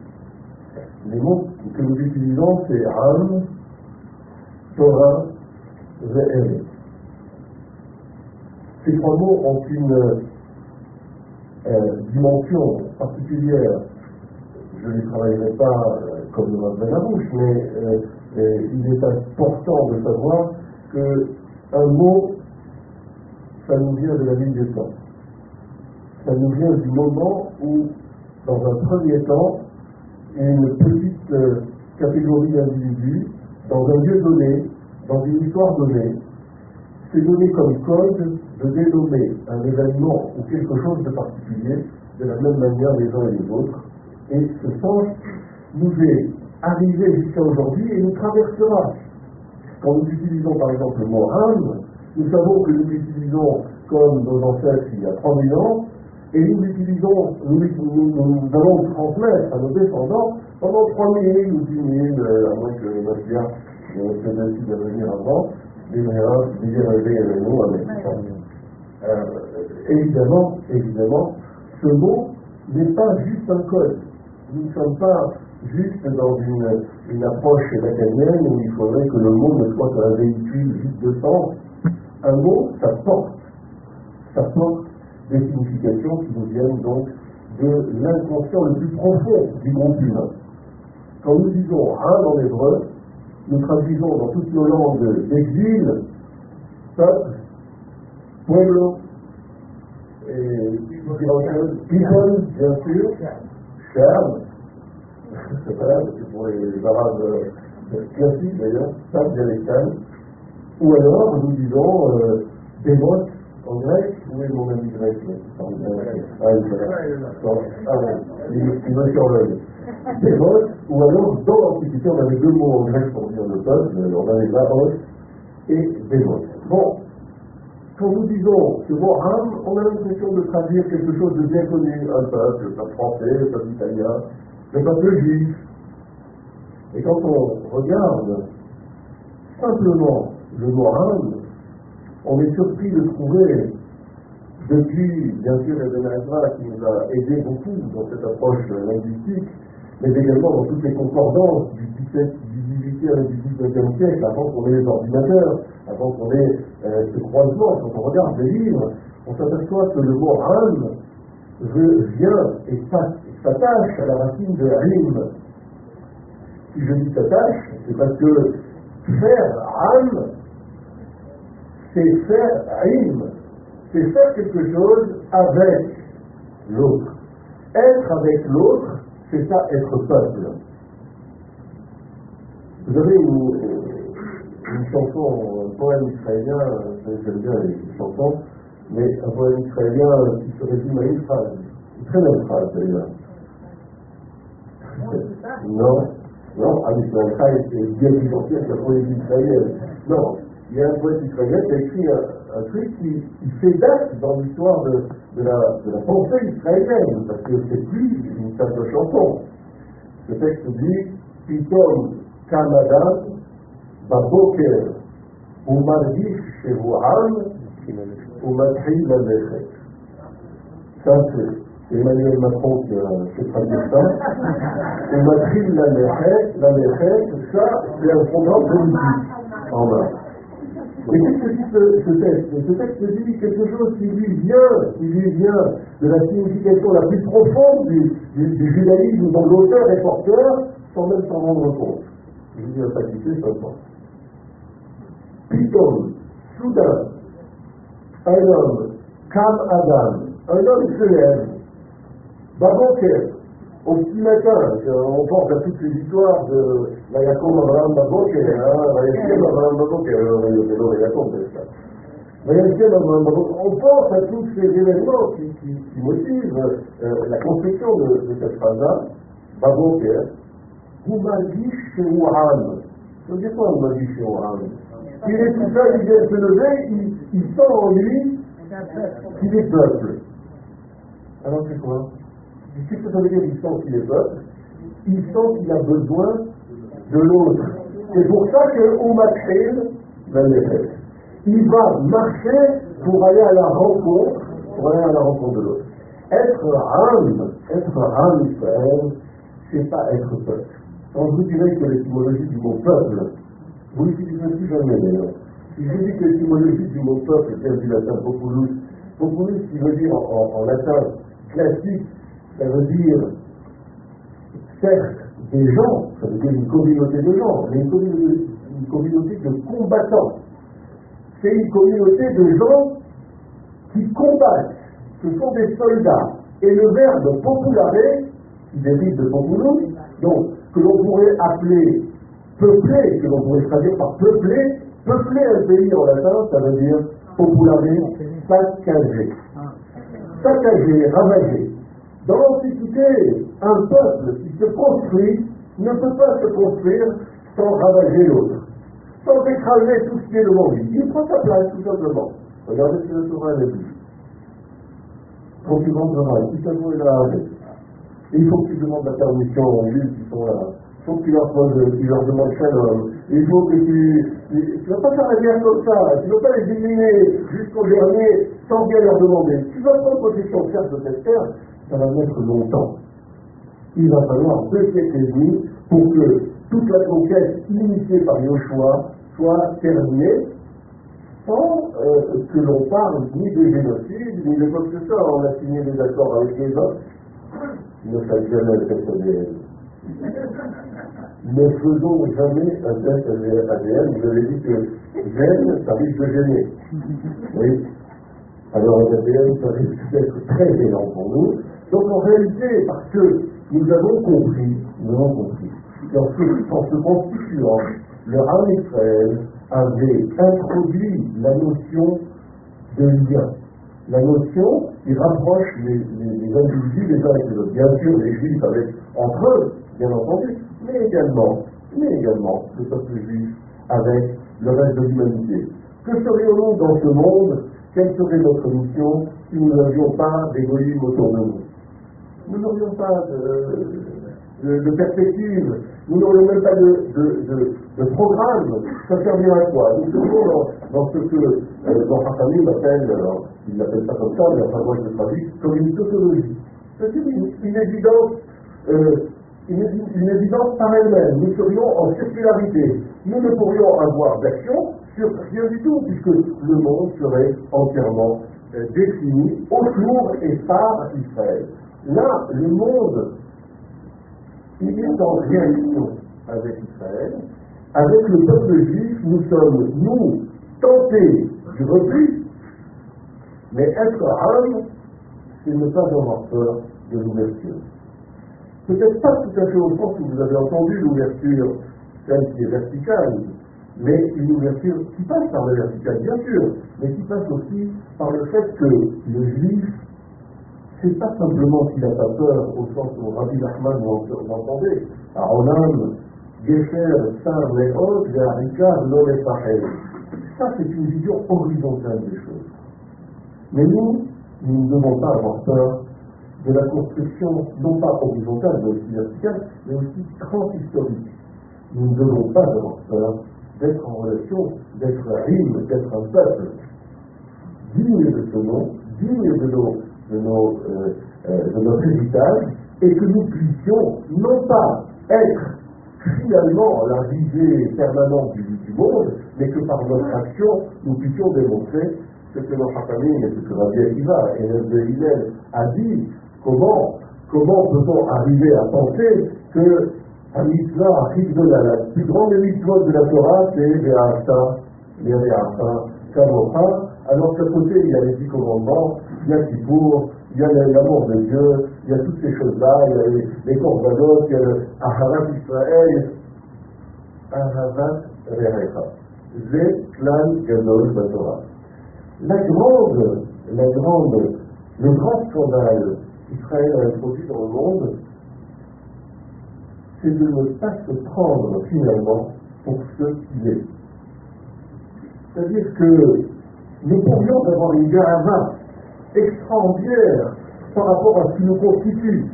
Les mots que nous utilisons, c'est Am, Torah, Ve'er. Ces trois mots ont une euh, dimension particulière. Je ne travaillerai pas euh, comme le Rav Ben Arouche, mais euh, euh, il est important de savoir que un mot, ça nous vient de la ville des temps. Ça nous vient du moment où, dans un premier temps, une petite catégorie d'individus, dans un lieu donné, dans une histoire donnée, s'est donné comme code de dénommer un événement ou quelque chose de particulier de la même manière les uns et les autres. Et ce sens nous est arrivé jusqu'à aujourd'hui et nous traversera. Quand nous utilisons par exemple le mot âme, nous savons que nous l'utilisons comme nos ancêtres il y a 3000 ans, et nous l'utilisons, nous, nous, nous allons le transmettre à nos descendants pendant 3000 ou 10 000, euh, à moins que bien euh, se décide de venir avant, les rêver avec nous avec euh, évidemment, évidemment, ce mot n'est pas juste un code. Nous ne sommes pas juste dans une, une approche lacanienne où il faudrait que le mot ne soit qu'un véhicule vide de sens. Un mot, ça porte. Ça porte des significations qui nous viennent donc de l'inconscient le plus profond du groupe humain. Quand nous disons un en hébreu, nous traduisons dans toutes nos langues d'exil, peuple, pueblo, et people, bien sûr, C'est pour les classiques d'ailleurs. Ou alors nous disons euh, en grec, où est mon ami grec il ou alors dans l'Antiquité, on avait deux mots en grec pour dire le peuple, on avait et Démos. Bon, quand nous disons ce mot âme, on a l'impression de traduire quelque chose de bien connu, un peuple, le peuple français, le peuple italien, le peuple juif. Et quand on regarde simplement le âme, on est surpris de trouver, depuis bien sûr Eben Ezra qui nous a aidé beaucoup dans cette approche linguistique, mais également dans toutes les concordances du 17, du 18e et du 19e siècle, avant qu'on ait les ordinateurs, avant qu'on ait ce croisement, quand on regarde les livres, on s'aperçoit que le mot âme vient et s'attache à la racine de rim. Si je dis s'attache, c'est parce que faire âme, c'est faire rim, c'est faire quelque chose avec l'autre. Être avec l'autre, c'est ça être peuple. Vous avez une, chanson, un poème israélien, j'aime bien les chansons, mais un poème israélien qui se résume à une phrase, une très belle phrase d'ailleurs. Non, non, à Israël, c'est bien plus gentil que la poésie israélienne. Non, il y a un poète israélien qui a écrit un, un truc qui, qui, fait date dans l'histoire de, de, la, de la pensée israélienne, parce que c'est plus une simple chanson. Le texte dit Pitom Kamadan Baboker ומרגיש שהוא עם ומתחיל ללכת. Ça, c'est Emmanuel Macron qui a fait traduire ça. ומתחיל ללכת, ללכת, ça, c'est un programme politique en main. Et qu'est-ce que dit ce, ce, texte Ce texte dit quelque chose qui lui vient, qui lui vient de la signification la plus profonde du, du, du judaïsme dont l'auteur est porteur, sans même s'en rendre compte. Sacrifice, ça pense. Pitom, soudain, un homme, Kam Adam, un homme lève, Baboker, au petit matin, on pense à toutes ces histoires de la Yacoub Abraham Baboker, hein, la Yacoub Abraham Baboker, ça. La Abraham Baboker, on pense à tous ces événements qui, motivent euh, la construction de, de cette phrase-là, Baboker, vous margish Shouham. Ça veut dire quoi, vous margish Shouham Il est tout seul, il vient de se lever, il, il sent en lui qu'il est peuple. Alors c'est quoi? Qu'est-ce que ça veut dire il sent qu'il est peuple Il sent qu'il a besoin de l'autre. C'est pour ça que Oumakhil va le Il va marcher pour aller à la rencontre, pour aller à la rencontre de l'autre. Être âme, être âme Israël, c'est pas être peuple. Quand je vous dirais que l'étymologie du mot peuple, vous l'utilisez plus jamais d'ailleurs. Si je dis que l'étymologie du mot peuple vient du latin populus, populus qui veut dire en, latin classique, ça veut dire certes des gens, ça veut dire une communauté de gens, mais une communauté, une communauté de combattants. C'est une communauté de gens qui combattent. Ce sont des soldats. Et le verbe populare, qui dérive de populus, donc que l'on pourrait appeler peuplé, que l'on pourrait traduire par peuplé, peupler un pays en latin, ça veut dire populare, saccager. Saccager, ravager. Dans l'Antiquité, un peuple qui se construit ne peut pas se construire sans ravager l'autre, sans écraser tout ce qui est devant lui. Il prend sa place, tout simplement. Regardez ce que le souverain a dit. Quand tu rentreras, si seulement il a arrêté. Il faut que tu demandes la permission aux juges qui sont là. Il faut que tu leur, poses, tu leur demandes shalom. Il faut que tu. Tu ne vas pas faire la guerre comme ça. Tu ne vas pas les éliminer jusqu'au dernier sans bien leur demander. Tu vas prendre possession certes de cette terre, ça va mettre longtemps. Il va falloir deux siècles pour que toute la conquête initiée par Joshua soit terminée sans euh, que l'on parle ni de génocide, ni de quoi que ce soit. On a signé des accords avec les autres. Ne faites jamais le test ADN. Ne faisons jamais un test ADN. Vous avez dit que gêne, ça risque de gêner. Oui. Alors, un ADN, ça risque d'être très gênant pour nous. Donc en réalité, parce que nous avons compris, nous avons compris, qu'en se, se constituant, le Ham Israël avait introduit la notion de lien, la notion qui rapproche les, individus les uns avec les autres. Bien sûr, les juifs avec entre eux, bien entendu, mais également, mais également le peuple juif avec le reste de l'humanité. Que serions-nous dans ce monde? Quelle serait notre mission si nous n'avions pas d'égoïsme autour de nous? Nous n'aurions pas de, perspective, nous n'aurions même pas de, programme. Ça servirait à quoi? Nous serions dans, ce que euh, dans appelle, il n'appelle pas comme ça, mais enfin moi je le traduis, comme une tautologie. C'est une, une, évidence. Euh, une, une, évidence par elle-même. Nous serions en circularité. Nous ne pourrions avoir d'action sur rien du tout, puisque le monde serait entièrement euh, défini autour et par Israël. Là, le monde, il est en réaction avec Israël. Avec le peuple juif, nous sommes, nous, tentés du repli, mais être âme, c'est ne pas avoir peur de l'ouverture. Peut-être pas tout à fait au sens où vous avez entendu l'ouverture, celle qui est verticale, mais une ouverture qui passe par la verticale, bien sûr, mais qui passe aussi par le fait que le juif, c'est pas simplement qu'il n'a pas peur, au sens où Rabbi Nachman vous entendez, à Olam, Gesher, Sam, Lehot, Ve'arika, Lo Ça, c'est une vision horizontale des choses. Mais nous, nous ne devons pas avoir peur de la construction, non pas horizontale, mais aussi verticale, mais aussi transhistorique. Nous ne devons pas avoir peur d'être en relation, d'être un rime, d'être un peuple digne de ce nom, digne de, nos, de, nos, euh, euh, de notre héritage, et que nous puissions non pas être finalement la visée permanente du, monde, mais que par notre action, nous puissions démontrer ce que notre famille et ce que Rabbi Akiva et Hillel a dit, comment, comment peut-on arriver à penser que un mitzvah, la plus grande mitzvah de la Torah, c'est Ve'ata, Ve'ata, Kavocha, alors qu'à côté, il y a les dix commandements, il y a Kippour, il y a l'amour de Dieu, il y a toutes ces choses-là, il y a les, les korbanot, il y a le Aharat Israël. Zé Klan Gadol Torah. La grande, la grande, le grand scandale qu'Israël a introduit dans le monde, c'est de ne pas se prendre finalement pour ce qu'il est. C'est-à-dire que nous pourrions avoir une gava extraordinaire par rapport à ce qui nous constitue.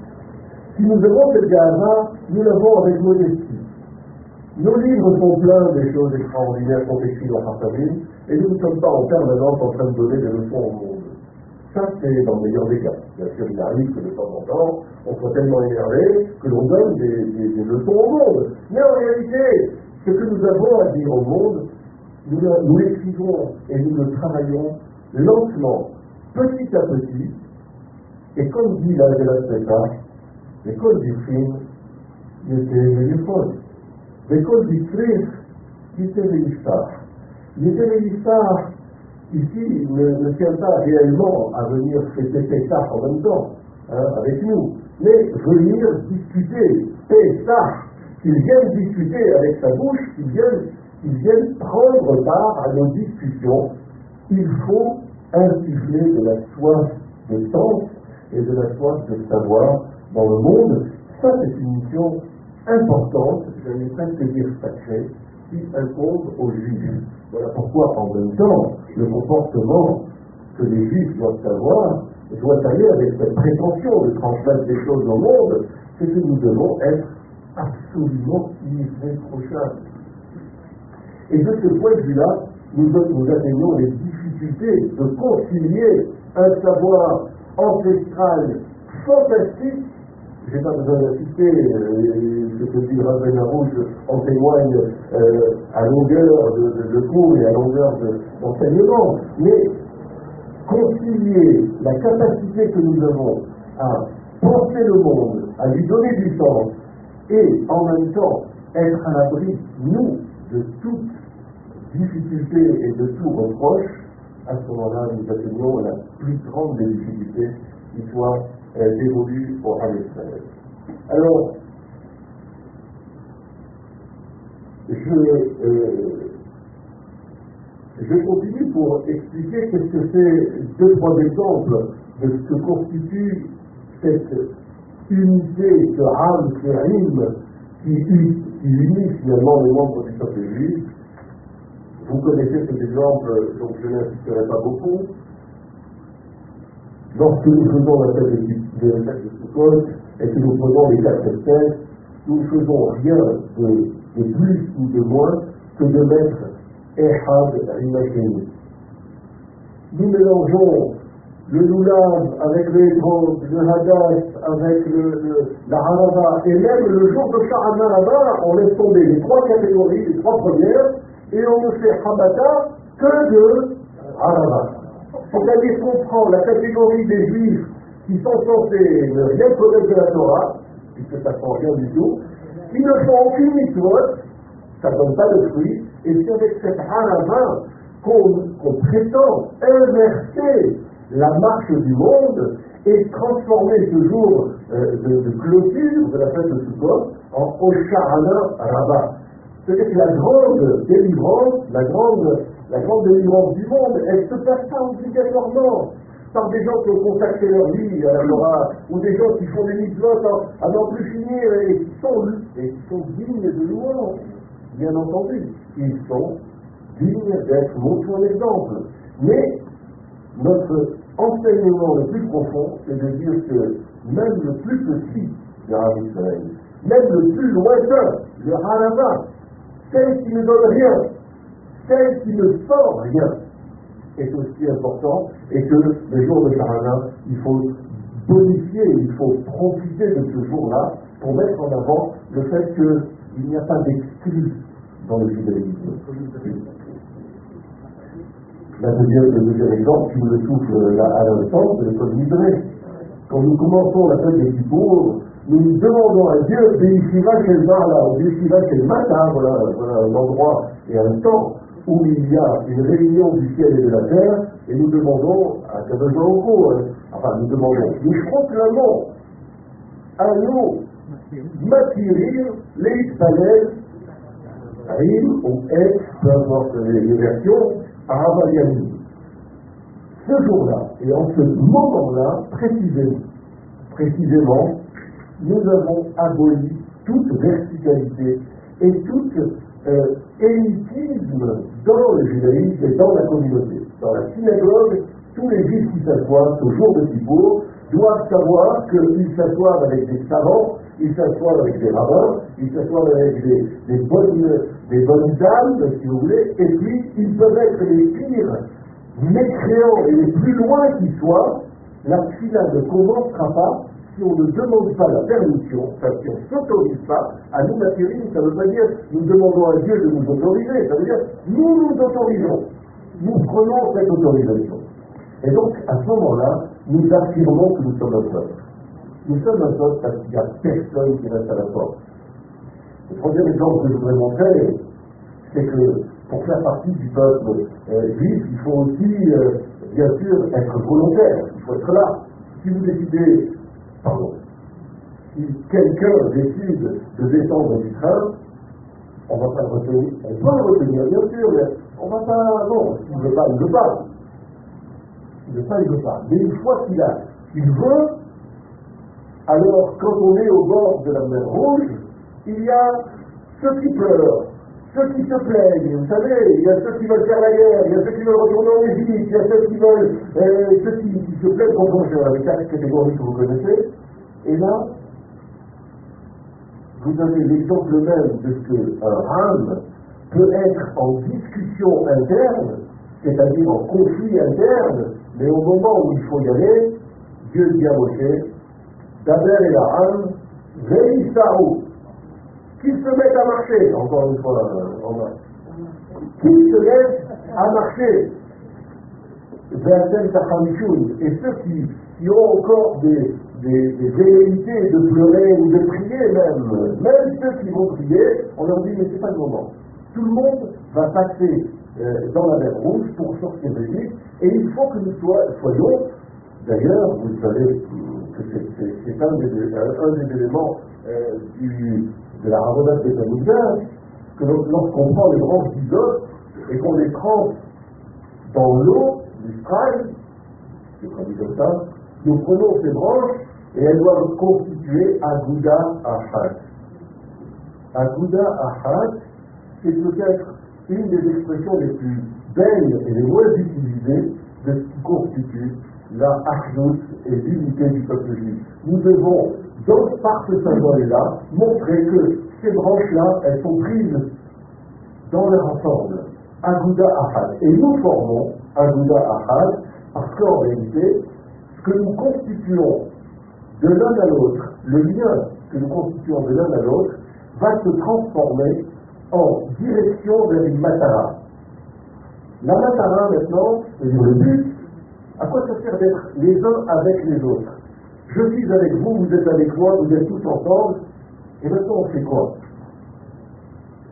Si nous avons cette gava, nous l'avons avec modestie. Nos livres sont pleins des choses extraordinaires qu'on écrit dans Hartaville, et nous ne sommes pas en permanence en train de donner des leçons au monde. Ça, c'est dans le meilleur des cas. Bien sûr, il arrive que de temps en temps, on soit tellement énervé que l'on donne des, leçons au monde. Mais en réalité, ce que nous avons à dire au monde, nous, l'écrivons et nous le travaillons lentement, petit à petit. Et comme dit la Speta, l'école du film, il était téléphone. L'école du Christ, il était était l'histoire ici ne, ne, tient pas réellement à venir fêter ça en même temps hein, avec nous, mais venir discuter ça, qu'il vienne discuter avec sa bouche, qu'il vienne, vienne prendre part à nos discussions. Il faut insuffler de la soif de sens et de la soif de savoir dans le monde. Ça, c'est une mission importante, je vais presque dire sacrée, qui incombe aux Juifs. Voilà pourquoi, en même temps, le comportement que les Juifs doivent avoir doit aller avec cette prétention de transmettre des choses au monde, c'est que nous devons être absolument irréprochables. Et de ce point de vue-là, nous, nous atteignons les difficultés de concilier un savoir ancestral fantastique je n'ai pas besoin d'insister, euh, ce que dit Rabbi Rouge en témoigne euh, à longueur de, cours et à longueur d'enseignement. Mais concilier la capacité que nous avons à penser le monde, à lui donner du sens, et en même temps être à l'abri, nous, de toute difficulté et de tout reproche, à ce moment-là, nous atteignons la plus grande des difficultés qui soit euh, dévolu au Ham Alors, je, euh, je continue pour expliquer qu'est-ce que c'est deux, trois exemples de ce que constitue cette unité, ce rime qui, unit finalement les membres du peuple. Vous connaissez cet exemple, donc je n'insisterai pas beaucoup. Lorsque nous faisons la fête de, de, de et que nous prenons les quatre espèces, nous ne faisons rien de, de plus ou de moins que de mettre Ehad Rimasheni. Nous mélangeons le Loulav avec le Hébrod, le Hadash avec le, le, la Harava, et même le jour de Shahana là-bas, on laisse tomber les trois catégories, les trois premières, et on ne fait Hamata que de Harava. C'est-à-dire qu'on prend la catégorie des Juifs qui sont censés ne rien connaître de la Torah, puisque ça ne change rien du tout, qui ne font aucune mitzvot, ça ne donne pas de fruits, et c'est avec cette harava qu'on qu prétend inverser la marche du monde et transformer ce jour euh, de, de, clôture de la fête de Sukkot en Oshahana Rabbah. C'est-à-dire que la grande délivrance, la grande, la grande délivrance du monde, elle se passe pas obligatoirement par des gens qui ont consacré leur vie à la Torah, ou des gens qui font des mitzvot à n'en plus finir et qui sont, et qui sont dignes de louange, bien entendu. Ils sont dignes d'être montrés en exemple. Mais notre enseignement le plus profond, c'est de dire que même le plus petit de Israël, même le plus lointain, le Harama, celle qui ne donne rien, celle qui ne sort rien, est aussi important et que le jour de Sharana, il faut bonifier, il faut profiter de ce jour-là pour mettre en avant le fait qu'il n'y a pas d'exclus dans le judaïsme. La deuxième, le deuxième exemple, qui me le souffle là à l'instant, c'est le code livré. Quand nous commençons la fête des Kippour, nous demandons à Dieu, Béishiva Shel là, ou Béishiva Mata, voilà, voilà un endroit et un temps où il y a une réunion du ciel et de la terre, et nous demandons à Kadosh Baruch enfin nous demandons, nous proclamons à nous Matirir, les Palais, Rim ou Ex, peu importe les versions, Aravaliani. Ce jour-là, et en ce moment-là, précisément, précisément, nous avons aboli toute verticalité et toute euh, élitisme dans le judaïsme et dans la communauté. Dans la synagogue, tous les juifs qui s'assoient au jour de Thibault doivent savoir qu'ils s'assoient avec des savants, ils s'assoient avec des rabbins, ils s'assoient avec des, bonnes, des dames, si vous voulez, et puis ils peuvent être les pires mécréants et les plus loin qu'ils soient, la fila ne commencera pas si on ne demande pas la permission, enfin si on ne s'autorise pas, à nous matériel, ça ne veut pas dire nous demandons à Dieu de nous autoriser, ça veut dire nous nous autorisons, nous prenons cette autorisation. Et donc, à ce moment-là, nous affirmons que nous sommes un peuple. Nous sommes un peuple parce qu'il n'y a personne qui reste à la porte. Le troisième exemple que je voudrais montrer, c'est que pour faire partie du peuple euh, juif, il faut aussi, euh, bien sûr, être volontaire, il faut être là. Si vous décidez pardon, si quelqu'un décide de descendre du train, on va pas le retenir, on peut le retenir, bien sûr, mais on va pas, non, s'il ne veut pas, il ne veut pas. S'il ne veut pas, il ne veut pas. Mais une fois qu'il a, qu'il veut, alors quand on est au bord de la mer Rouge, il y a ceux qui pleurent, ceux qui se plaignent, vous savez, il y a ceux qui veulent faire la guerre, il y a ceux qui veulent retourner en Égypte, il y a ceux qui veulent, euh, ceux qui, se plaignent contre eux, avec quatre catégories que vous connaissez. Et là, vous avez l'exemple même de ce qu'un rame peut être en discussion interne, c'est-à-dire en conflit interne, mais au moment où il faut y aller, Dieu dit à Moshe, Daber et la rame, Veïsaou, qu'ils se mettent à marcher, encore une fois, on va. Qu'ils se mettent à marcher. Et ceux qui, qui ont encore des, des, de pleurer ou de prier même, même ceux qui vont prier, on leur dit mais c'est pas le moment. Tout le monde va passer euh, dans la mer rouge pour sortir de l'Égypte et il faut que nous soyons, d'ailleurs, vous savez c'est un, des éléments euh, de la ramonade des que lorsqu'on prend les branches d'isote et qu'on les trempe dans l'eau du je traduis comme ça, nous prenons ces branches et elles doivent constituer Aguda Ahad. Aguda Ahad, c'est peut-être une des expressions les plus belles et les moins utilisées de ce qui constitue la Achdut et l'unité du peuple juif. Nous devons, donc par ce symbole-là, montrer que ces branches-là, elles sont prises dans leur ensemble. Aguda Ahad. Et nous formons Aguda Ahad parce qu'en réalité, ce que nous constituons de l'un à l'autre, le lien que nous constituons de l'un à l'autre, va se transformer en direction vers une matara. La matara, maintenant, c'est le but. À quoi ça sert d'être les uns avec les autres? Je suis avec vous, vous êtes avec moi, vous êtes tous ensemble, et maintenant on fait quoi?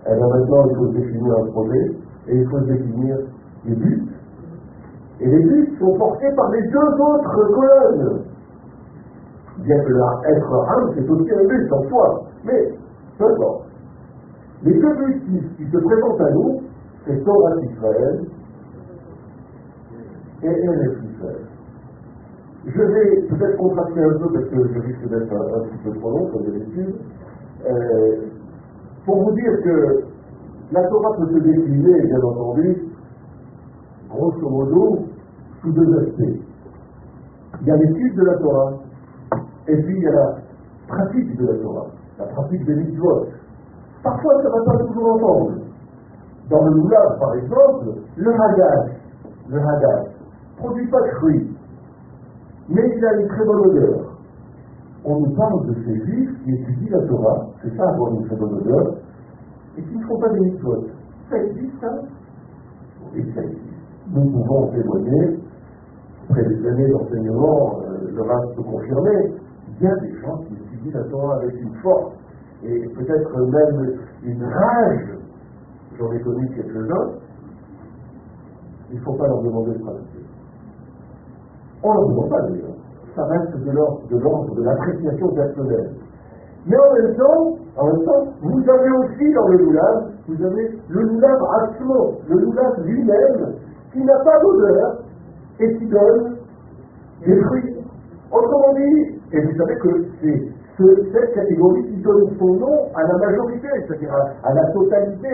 Eh bien maintenant, il faut définir un projet, et il faut définir les buts. Et les buts sont portés par les deux autres colonnes. Bien que être un, c'est aussi un but en soi, mais importe. Les deux buts qui, se présentent à nous, c'est Torah Israël et Eretz. Je vais peut-être contracter un peu parce que je risque d'être un, petit peu trop long comme d'habitude. Euh, pour vous dire que la Torah peut se décliner, bien entendu, grosso modo, sous deux aspects. Il y a l'étude de la Torah, et puis il y a la pratique de la Torah, la pratique des mitzvot. Parfois, ça ne va pas toujours ensemble. Dans le moulin, par exemple, le hadash, le hadash, produit pas de fruits, mais il a une très bonne odeur. On nous parle de ces juifs qui étudient la Torah, c'est ça avoir une très bonne odeur, et qui ne font pas des mitzvot. Ça existe, ça Oui, ça existe. Nous pouvons témoigner, après des années d'enseignement, euh, le reste peut confirmer, il y a des gens qui étudient la Torah avec une force, et peut-être même une rage, j'en ai connu quelques-uns, il ne faut pas leur demander de pratiquer. On ne demande pas d'ailleurs. Ça reste de l'ordre de l'appréciation personnelle. Mais en même temps, en même temps, vous avez aussi dans le loulav, vous avez le loulav atzmo, le loulav lui-même, qui n'a pas d'odeur et qui donne des fruits. Autrement dit, et vous savez que c'est cette catégorie qui donne son nom à la majorité, c'est-à-dire à, la totalité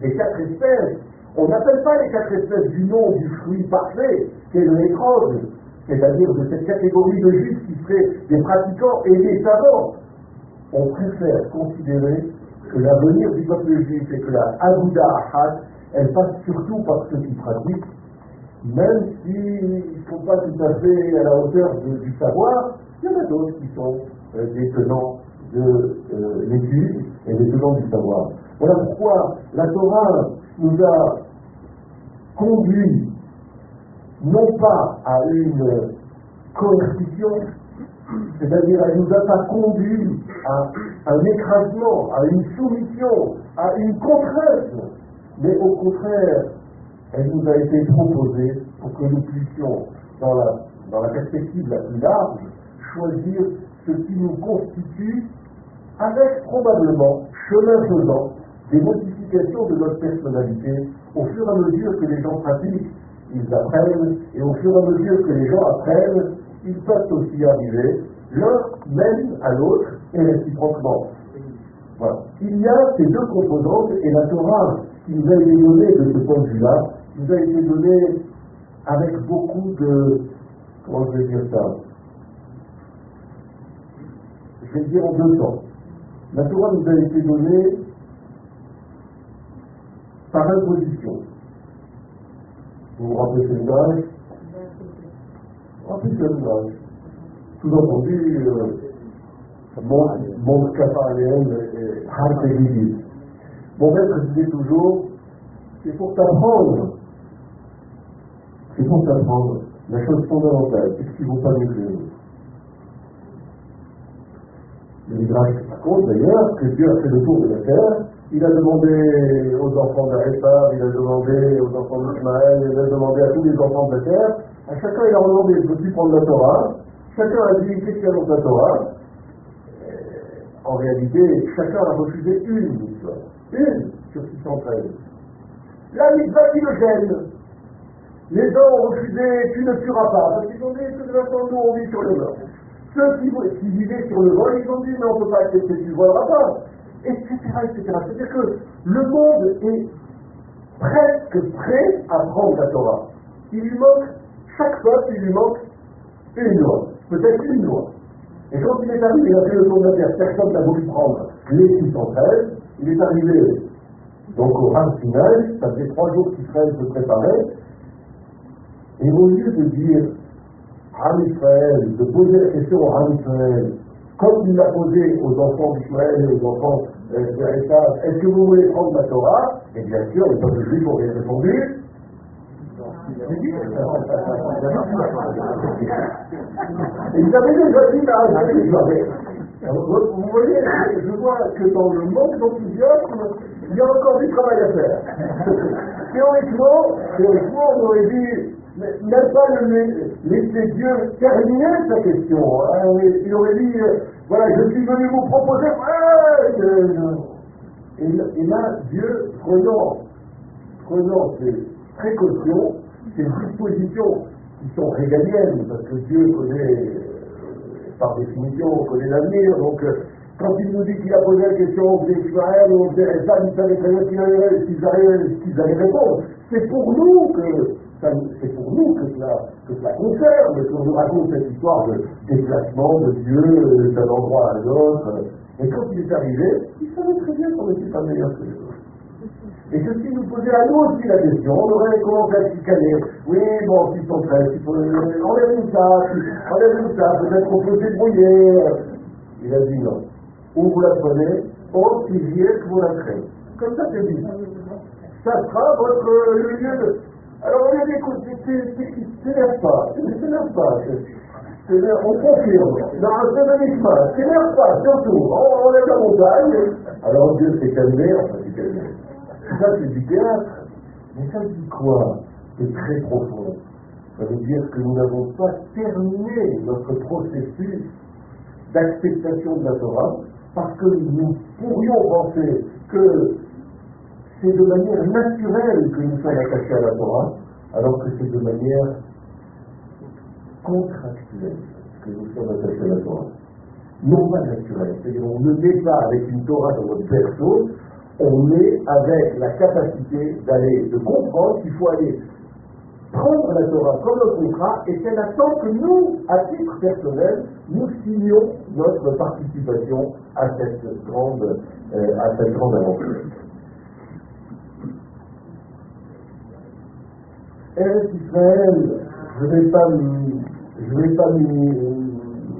des quatre espèces. On n'appelle pas les quatre espèces du nom du fruit parfait, qui est le nécrose, c'est-à-dire de cette catégorie de juifs qui seraient des pratiquants et des savants on préfère considérer que l'avenir du peuple juif et que la Aguda Ahad, elle passe surtout par ceux qui pratiquent, même s'ils ne sont pas tout à fait à la hauteur du savoir, il y en a d'autres qui sont euh, des tenants de euh, l'étude et des tenants du savoir. Voilà pourquoi la Torah nous a conduit non pas à une coercition, c'est-à-dire elle nous a pas conduit à un écrasement, à une soumission, à une contrainte, mais au contraire, elle nous a été proposée pour que nous puissions, dans la, dans la perspective la plus large, choisir ce qui nous constitue, avec probablement, chemin faisant, des modifications de notre personnalité au fur et à mesure que les gens pratiquent, ils apprennent, et au fur et à mesure que les gens apprennent, ils peuvent aussi arriver l'un mène à l'autre et réciproquement. Voilà. Il y a ces deux composantes et la Torah qui nous a été donnée de ce point de vue-là, nous a été donnée avec beaucoup de, comment je vais dire ça Je vais dire en deux temps. La Torah nous a été donnée par imposition. Vous vous rappelez ce langage Rappelez ce langage sous-entendu, mon, mon caparienne est Mon maître disait toujours, c'est pour t'apprendre, c'est pour t'apprendre. La chose fondamentale, c'est qu'ils ne vont pas autres. Le Midrash raconte d'ailleurs que Dieu a fait le tour de la terre, il a demandé aux enfants d'Aréphab, il a demandé aux enfants d'Ismaël, il a demandé à tous les enfants de la terre, à chacun il a demandé, peux-tu prendre la Torah? Chacun a dit qu'est-ce qu'il y a dans la Torah? Euh, En réalité, chacun a refusé une. Une sur 613. La mitzvah qui le gêne. Les gens ont refusé tu ne tueras pas, parce qu'ils ont dit que nous on vit sur le vol. Ceux qui, qui vivaient sur le vol, ils ont dit mais on ne peut pas accepter tu ne voleras pas, etc. etc. C'est-à-dire que le monde est presque prêt à prendre la Torah. Il lui manque, chaque peuple, il lui manque une loi, peut-être une loi. Et quand il est arrivé, il a fait le tour de la terre, personne n'a voulu prendre les 613, il est arrivé donc au Ram final, ça faisait trois jours qu'Israël se préparait, et au lieu de dire Ram Israël, de poser la question au Ram Israël, comme il l'a posé aux enfants d'Israël et aux enfants est-ce que vous voulez prendre ma Torah Et bien sûr, les peuples juifs ont répondu ils avaient déjà dit à Alors, Vous voyez, je vois que dans le monde d'enthousiasme, il y a encore du travail à faire. théoriquement, théoriquement, on aurait dit, même pas laisser Dieu terminer sa question. Hein. Il aurait dit, euh, voilà, je suis venu vous proposer, et, là, Dieu, prenant, prenant ses précautions, ces dispositions qui sont régaliennes, parce que Dieu connaît, euh, par définition, connaît l'avenir, donc euh, quand il nous dit qu'il a posé la question aux Israël, aux ça, il savait très bien qu'ils allaient répondre. C'est pour nous que c'est pour nous que cela, que cela concerne, qu'on nous raconte cette histoire de déplacement de Dieu d'un endroit à l'autre. Et quand il est arrivé, il savait très bien qu'on n'était pas meilleur que les autres. Et si nous posions à nous aussi la question, on aurait commencé à chicaner. Oui, bon, s'ils sont prêts, il faut enlève tout ça, enlève tout ça, peut-être qu'on peut débrouiller. Il a dit non. Ou vous la prenez, aussi vieux que vous la créez. Comme ça, c'est dit. Ça sera votre lieu de. Alors on dit, écoute, t'énerve pas, t'énerve pas. On confirme. Non, c'est Nishma, t'énerve pas, surtout. On enlève la montagne. Alors Dieu s'est calmé, enfin s'est calmé. Ça, c'est du théâtre. Mais ça dit quoi? C'est très profond. Ça veut dire que nous n'avons pas terminé notre processus d'acceptation de la Torah parce que nous pourrions penser que c'est de manière naturelle que nous sommes attachés à la Torah, alors que c'est de manière contractuelle que nous sommes attachés à la Torah. Non pas naturelle, c'est-à-dire on ne naît pas avec une Torah dans votre berceau, on est avec la capacité d'aller, de comprendre qu'il faut aller prendre la Torah comme un contrat et qu'elle attend que nous, à titre personnel, nous signions notre participation à cette grande, euh, à cette grande aventure. Eretz Israël, je ne vais pas je vais pas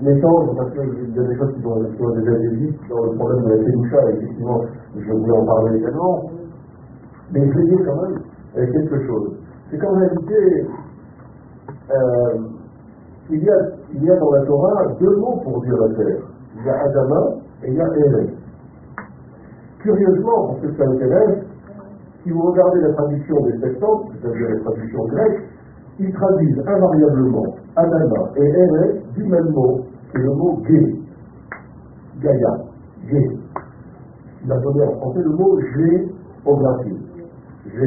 m'étendre parce qu'il y a des choses qui ont, déjà été dites sur le problème de la Fédoucha, effectivement, je voulais en parler également. Mais je vais dire quand même euh, quelque chose. C'est qu'en réalité, euh, il, y a, dans la Torah deux mots pour dire la terre. Il y a Adama et il y a Eretz. Curieusement, pour ceux que ça intéresse, si vous regardez la traduction des Septante, c'est-à-dire les traductions grecques, ils traduisent invariablement Adama et Eretz du même mot, c'est le mot gay. Gaïa, gay. Il a donné en français le mot géographie. G.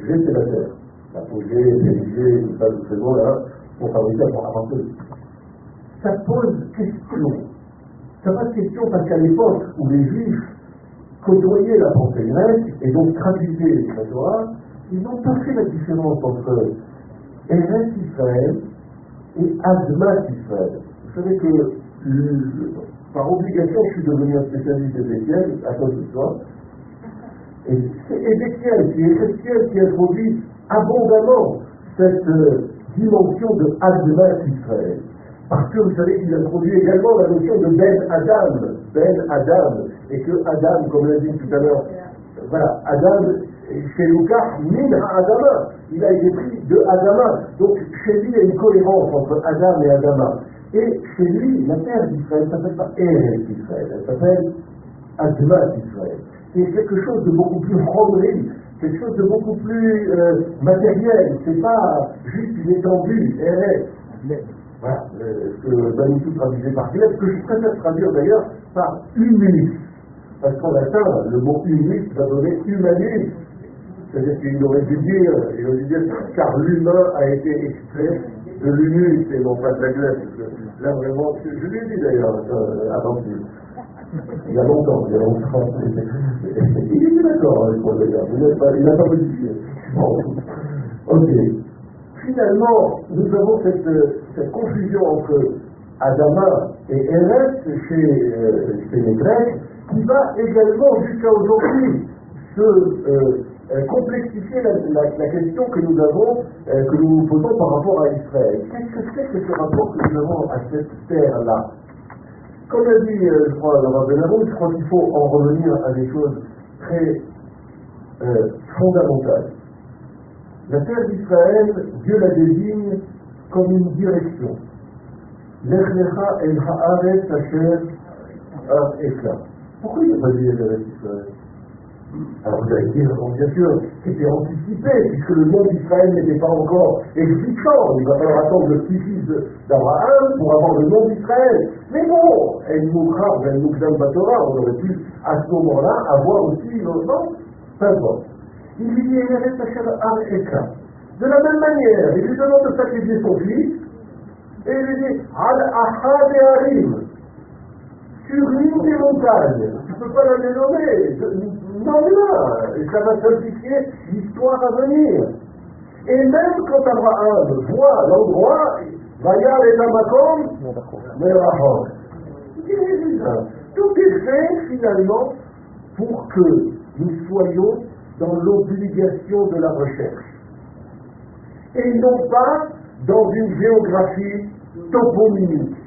G, c'est la terre. L'apogée, l'Élysée, tout ça, ces mots-là, pour fabriquer, pour avancer. Ça pose question. Ça pose question parce qu'à l'époque où les Juifs côtoyaient la pensée grecque et donc traduisaient la Torah, ils n'ont pas fait la différence entre Eretz Israël et Azmat Israël. Vous savez que par obligation, je suis devenu un spécialiste d'Ézéchiel à cause de ça. Et c'est Ézéchiel, c'est Ézéchiel qui introduit abondamment cette euh, dimension de Azmat Israël. Parce que vous savez qu'il introduit également la notion de Ben Adam, Ben Adam, et que Adam, comme l'a dit tout à l'heure, voilà, Adam, chez Lucas, min Adama, il a été pris de Adama. Donc chez lui, il y a une cohérence entre Adam et Adama. Et chez lui, la terre d'Israël ne s'appelle pas Eretz Israël, elle s'appelle Admat Israël. C'est quelque chose de beaucoup plus romri, quelque chose de beaucoup plus euh, matériel. C'est pas juste une étendue, Eretz. Voilà, euh, ce que Manitou traduisait par Gleb, que je préfère traduire d'ailleurs par humus. Parce qu'en latin, le mot humus va donner humanus. C'est-à-dire qu'il aurait dû dire, il aurait dû dire, car l'humain a été extrait de l'humus et non pas de la glace. Là vraiment, je, je l'ai dit d'ailleurs euh, avant il y a longtemps, il y a longtemps. Il était d'accord avec moi d'ailleurs, il n'a pas modifié. Bon. Ok. Finalement, nous avons cette, cette confusion entre Adama et Eretz chez, euh, chez les Grecs, qui va également jusqu'à aujourd'hui se euh, euh, complexifier la, la- la question que nous avons, euh, que nous nous posons par rapport à Israël. Qu'est-ce que c'est que ce rapport que nous avons à cette terre-là? Comme l'a dit, euh, je crois, Laurent Benarou, je crois qu'il faut en revenir à des choses très fondamentales. La terre d'Israël, Dieu la désigne comme une direction. Lech lecha el ha'ekla. Pourquoi il n'a pas dit Israël alors vous allez dire, bien sûr, c'était anticipé, puisque le nom d'Israël n'était pas encore existant. Il va falloir attendre le petit-fils d'Abraham pour avoir le nom d'Israël. Mais bon, El Moukhar, El Moukdam Batora, on aurait pu à ce moment-là avoir aussi le nom. Peu importe. Il lui dit. De la même manière, il lui demande de sacrifier son fils, et il lui dit, Al Ahad et Harim, sur l'une des montagnes, tu ne peux pas la dénommer, non, non, et ça va simplifier l'histoire à venir. Et même quand Abraham voit l'endroit, Vaya et Tamakom, Merahon. Tout est fait finalement pour que nous soyons dans l'obligation de la recherche. Et non pas dans une géographie toponymique.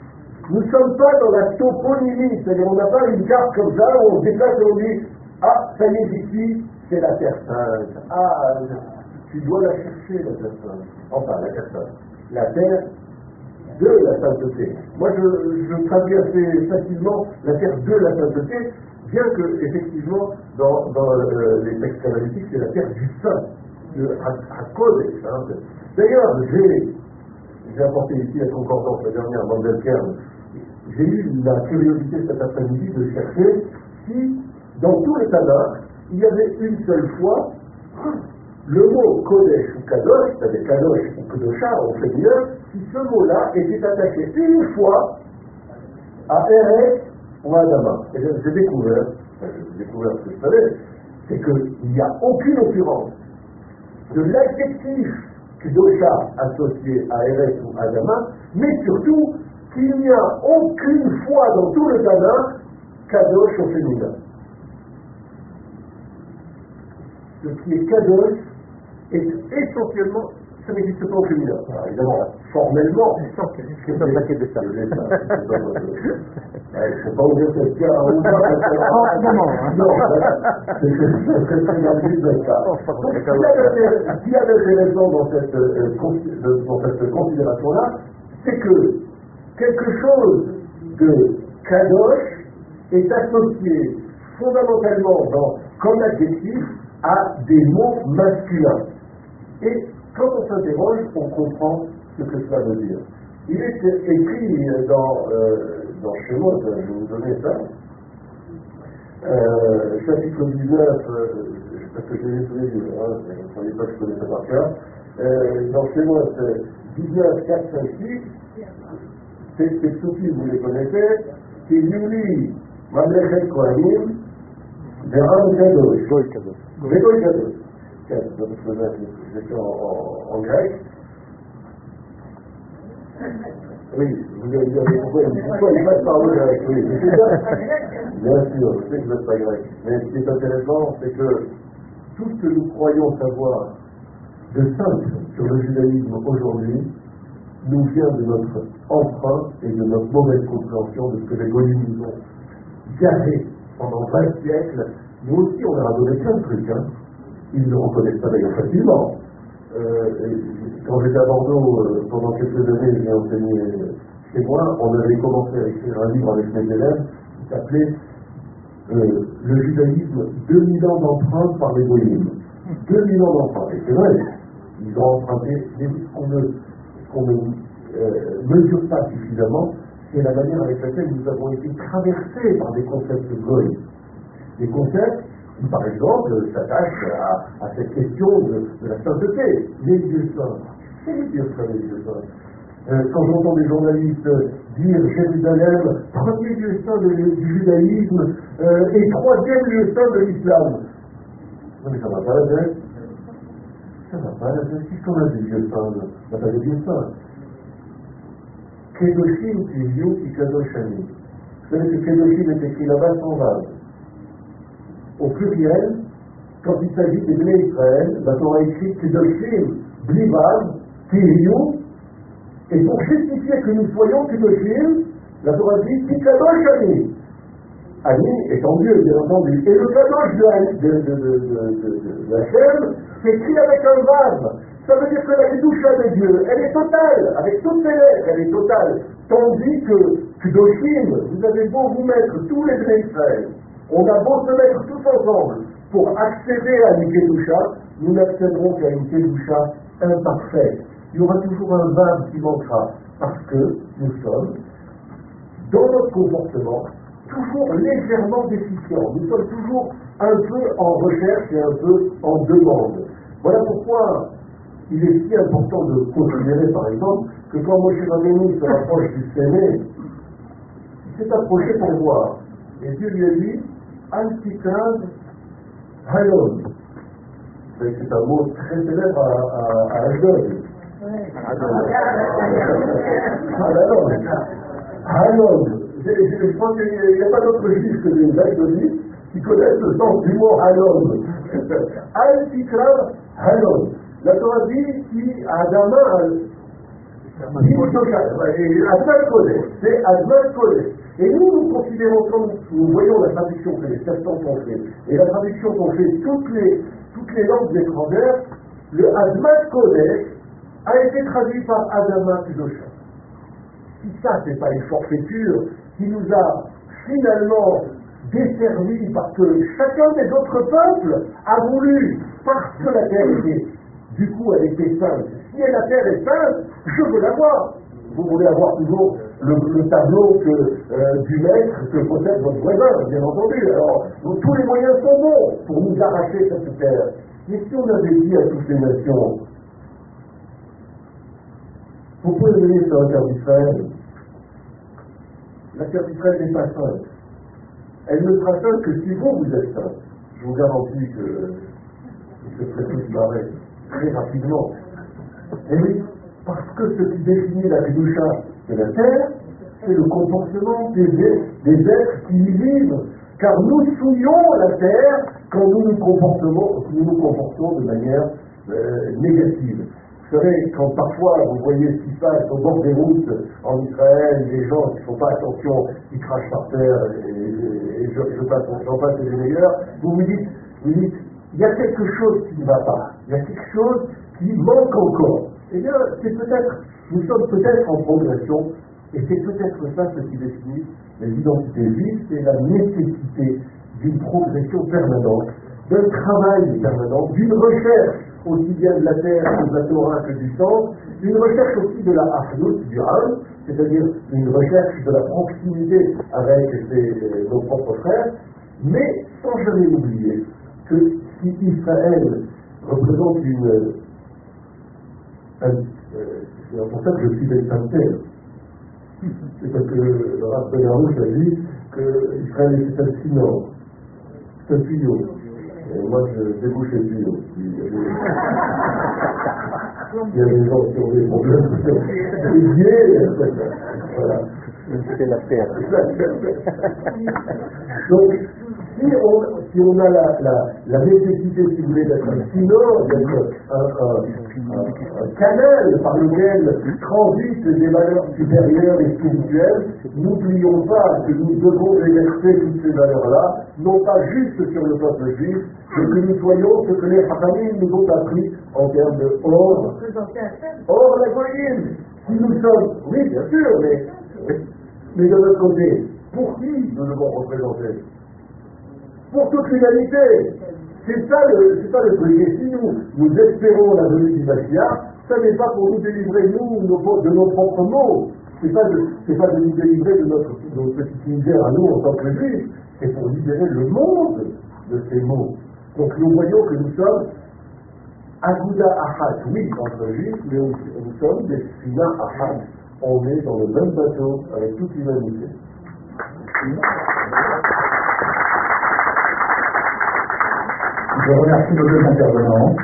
Nous ne sommes pas dans la toponymie, c'est-à-dire on n'a pas une carte comme ça où on se déplace et on dit Ah, ça y est, ici, c'est la Terre Sainte. Ah, tu dois la chercher, la Terre Sainte. Enfin, la Terre Sainte. La Terre de la sainteté. Moi, je, traduis assez facilement la Terre de la sainteté, bien que, effectivement, dans, euh, les textes analytiques, c'est la Terre du Saint, de Hakodesh. D'ailleurs, j'ai j'ai apporté ici la concordance la dernière, Mandelkern, j'ai eu la curiosité cet après-midi de chercher si, dans tout le Tanakh, il y avait une seule fois le mot Kodesh ou Kadosh, c'est-à-dire Kadosh ou Kedosha au féminin, si ce mot-là était attaché une fois à Eretz ou à Adama. Et j'ai j'ai découvert, j'ai découvert ce que je savais, c'est qu'il n'y a aucune occurrence de l'adjectif Kedosha associé à Eretz ou Adama, mais surtout qu'il n'y a aucune fois dans tout le Tanakh Kadosh au féminin. Ce qui est Kadosh est essentiellement, ça n'existe pas au féminin. Alors, évidemment, formellement, C'est paquet de Il ne faut pas ouvrir cette cette carte. Oh, non, non, c'est très dit de ça. Oh, s'il y avait- s'il y avait raison dans cette, euh, dans cette considération-là, c'est que quelque chose de kadosh est associé fondamentalement dans, comme adjectif à des mots masculins. Et quand on s'interroge, on comprend ce que cela veut dire. Il est écrit dans, euh, dans Shemot, je vais vous donner ça, euh, chapitre 19, euh, parce que je l'ai sous les hein, je ne savais pas que je connaissais par cœur, euh, dans Shemot euh, 19, 4, 5, 6, ces vous les connaissez, c'est Yuli, Mamlechet Kohanim, Veran Kadosh. Goy Kadosh. Je l'ai fait en, grec. Oui, vous allez dire, mais pourquoi, il passe par le grec Oui. Bien sûr, je sais que vous n'êtes pas grec. Mais ce qui est intéressant, c'est que tout ce que nous croyons savoir de simple sur le judaïsme aujourd'hui nous vient de notre emprunt et de notre mauvaise compréhension de ce que les Goyim nous ont gardé pendant 20 siècles. Nous aussi, on leur a donné plein de trucs. Hein. Ils ne reconnaissent pas d'ailleurs facilement. Euh, quand j'étais à Bordeaux, euh, pendant quelques années, j'ai enseigné chez moi, on avait commencé à écrire un livre avec mes élèves qui s'appelait euh, Le judaïsme, 2000 ans d'empreintes par les Goyim. 2000 ans d'empreintes. Et c'est vrai, ils ont emprunté des- qu'on ne, qu'on ne mesure pas suffisamment, c'est la manière avec laquelle nous avons été traversés par des concepts goy. Des concepts par exemple, s'attachent à, cette question de, la sainteté. Les dieux saints. C'est les dieux saints, les dieux saints. Euh, quand j'entends des journalistes dire Jérusalem, premier lieu saint du judaïsme euh, et troisième lieu saint de l'islam. Non mais ça va pas la tête. Ça va pas la tête. Qu'est-ce qu'on a des lieux saints là? Il n'y a pas de lieux saints. Kedoshim Tiviou qui Kadoshani. Vous savez que Kedoshim est écrit là-bas sans vase. Au pluriel, quand il s'agit des Bnei Israël, la Torah écrit Kedoshim, Blivav, Tiviou, et pour justifier que nous soyons Kedoshim, la Torah dit Tikadoshani. Ani étant Dieu, bien entendu. Et le Kadosh de, de, de, de, de, de, de Hachem, c'est écrit avec un vase. Ça veut dire que la Kedusha de Dieu, elle est totale, avec toutes ses lettres, elle est totale. Tandis que Kedoshim, vous avez beau vous mettre tous les Bnei Israël, on a beau se mettre tous ensemble pour accéder à une Kedusha, nous n'accéderons qu'à une Kedusha imparfaite. Il y aura toujours un vase qui manquera, parce que nous sommes, dans notre comportement, toujours légèrement déficients. Nous sommes toujours un peu en recherche et un peu en demande. Voilà pourquoi il est si important de considérer, par exemple, que quand Moshe Rabbeinu se rapproche du Séné, il s'est approché pour voir. Et Dieu lui a dit, Antikaz Halon. C'est un mot très célèbre à, à, à Ashdod. Halon. Je, pense qu'il n'y a pas d'autre juif que des Ashdodistes qui connaissent le sens du mot Halon. Antikaz Halon. La Torah dit qui Adama Adman Kodesh, c'est Adman Kodesh. Et nous, nous considérons, comme nous voyons la traduction que les septante ont fait, et la traduction qu'ont fait toutes les, toutes les langues étrangères, le Adman Kodesh a été traduit par Adama Kudosha. Si ça, c'est pas une forfaiture qui nous a finalement desservi parce que chacun des autres peuples a voulu, parce que la terre était, du coup, elle était sainte. Si la terre est sainte, je veux la voir. Vous voulez avoir toujours le, le tableau que, euh, du maître que possède votre voisin, bien entendu. Alors, donc, tous les moyens sont bons pour nous arracher cette terre. Mais si on avait dit à toutes les nations, vous pouvez venir sur la terre d'Israël, la terre d'Israël n'est pas sainte. Elle ne sera sainte que si vous, vous êtes sainte. Je vous garantis que ce serait tous marrer très rapidement. Et oui, parce que ce qui définit la Kedusha de la terre, c'est le comportement des, êtres qui y vivent. Car nous souillons la terre quand nous nous comportons, de manière euh, négative. Vous savez, quand parfois vous voyez ce qui se passe au bord des routes en Israël, les gens qui ne font pas attention, qui crachent par terre, et, et- je, je passe, j'en passe des meilleurs, vous vous dites, vous dites, il y a quelque chose qui ne va pas, il y a quelque chose qui manque encore. Eh bien, c'est peut-être, nous sommes peut-être en progression, et c'est peut-être ça ce qui définit les identités c'est la nécessité d'une progression permanente, d'un travail permanent, d'une recherche aussi bien de la terre de la Torah que du sens, une recherche aussi de la Achnout, du Ham, c'est-à-dire une recherche de la proximité avec nos propres frères, mais sans jamais oublier que si Israël représente une... un- euh, c'est pour ça que je suis des terre. C'est parce que le Rav Ben Arouche a dit que Israël était un sinon, c'est un tuyau. Et moi, je débouche les tuyaux. Il y a des- gens qui ont des problèmes. Voilà. C'est la terre. Donc, si on, si on a la, la, nécessité, si vous voulez, d'être un sinon, d'être un, canal par lequel transitent des valeurs supérieures et spirituelles, n'oublions pas que nous devons exercer toutes ces valeurs-là, non pas juste sur le peuple juif, mais que nous soyons ce que les Hakamim nous ont appris en termes de or, Or, la goyim, si nous sommes, oui, bien sûr, mais, mais de notre côté, pour qui nous devons représenter? Pour toute l'humanité. C'est ça le, ça si nous, espérons la venue du Mashiach, ça n'est pas pour nous délivrer, nous, de nos propres mots. C'est pas de, pas de nous délivrer de notre, de notre petite à nous en tant que juifs. C'est pour libérer le monde de ces mots. Donc nous voyons que nous sommes Aguda Ahad, oui, entre juifs, mais nous sommes des Sina Ahad. On est dans le même bateau avec toute l'humanité. Je remercie nos deux intervenants.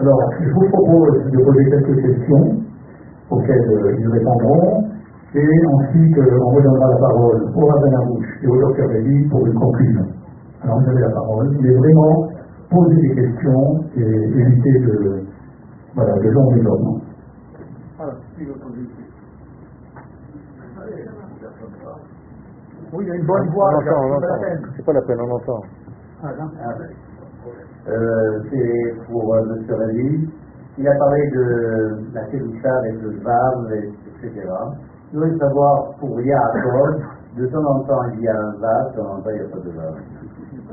Alors, je vous propose de poser quelques questions auxquelles euh, ils répondront. Et ensuite, euh, on redonnera la parole au rabbin Arouche et au docteur Lévy pour une conclusion. Alors, vous avez la parole. Mais vraiment, poser des questions et éviter de, voilà, de longs développements. Oui, il y a une bonne voix. On entend, on c'est pas la entend. peine. C'est pas la peine, on entend. Ah, non. Euh, c'est pour euh, M. Il a parlé de la Kéroucha avec le Vav, et- etc. Je voudrais savoir, pour Yaakov, de temps en temps il y a un Vav, de temps en temps il n'y a pas de Vav.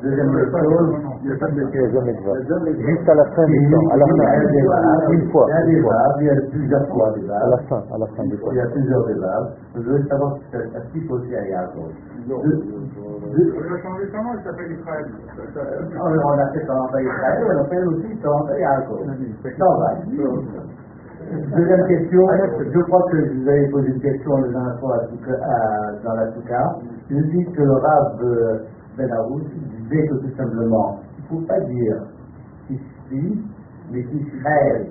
Deuxième chose, n'y a jamais de vote. Juste à la fin du temps, à la il y a fin, une fois, il y a des. Vav, il y a plusieurs fois des À la fin, à la fin du temps. Il y a plusieurs des. Je voudrais savoir si ça s'applique aussi à. Deux- deux- On a changé son nom, il s'appelle Israël. Ah, on a fait Torah Israël, on a fait aussi Torah Yaakov. Ça va. Deuxième question, je crois que je vous avais posé une question fois à à- dans la Souka. Je dis que le Rav euh, Ben Arous disait que tout simplement, il ne faut pas dire ici, mais Israël.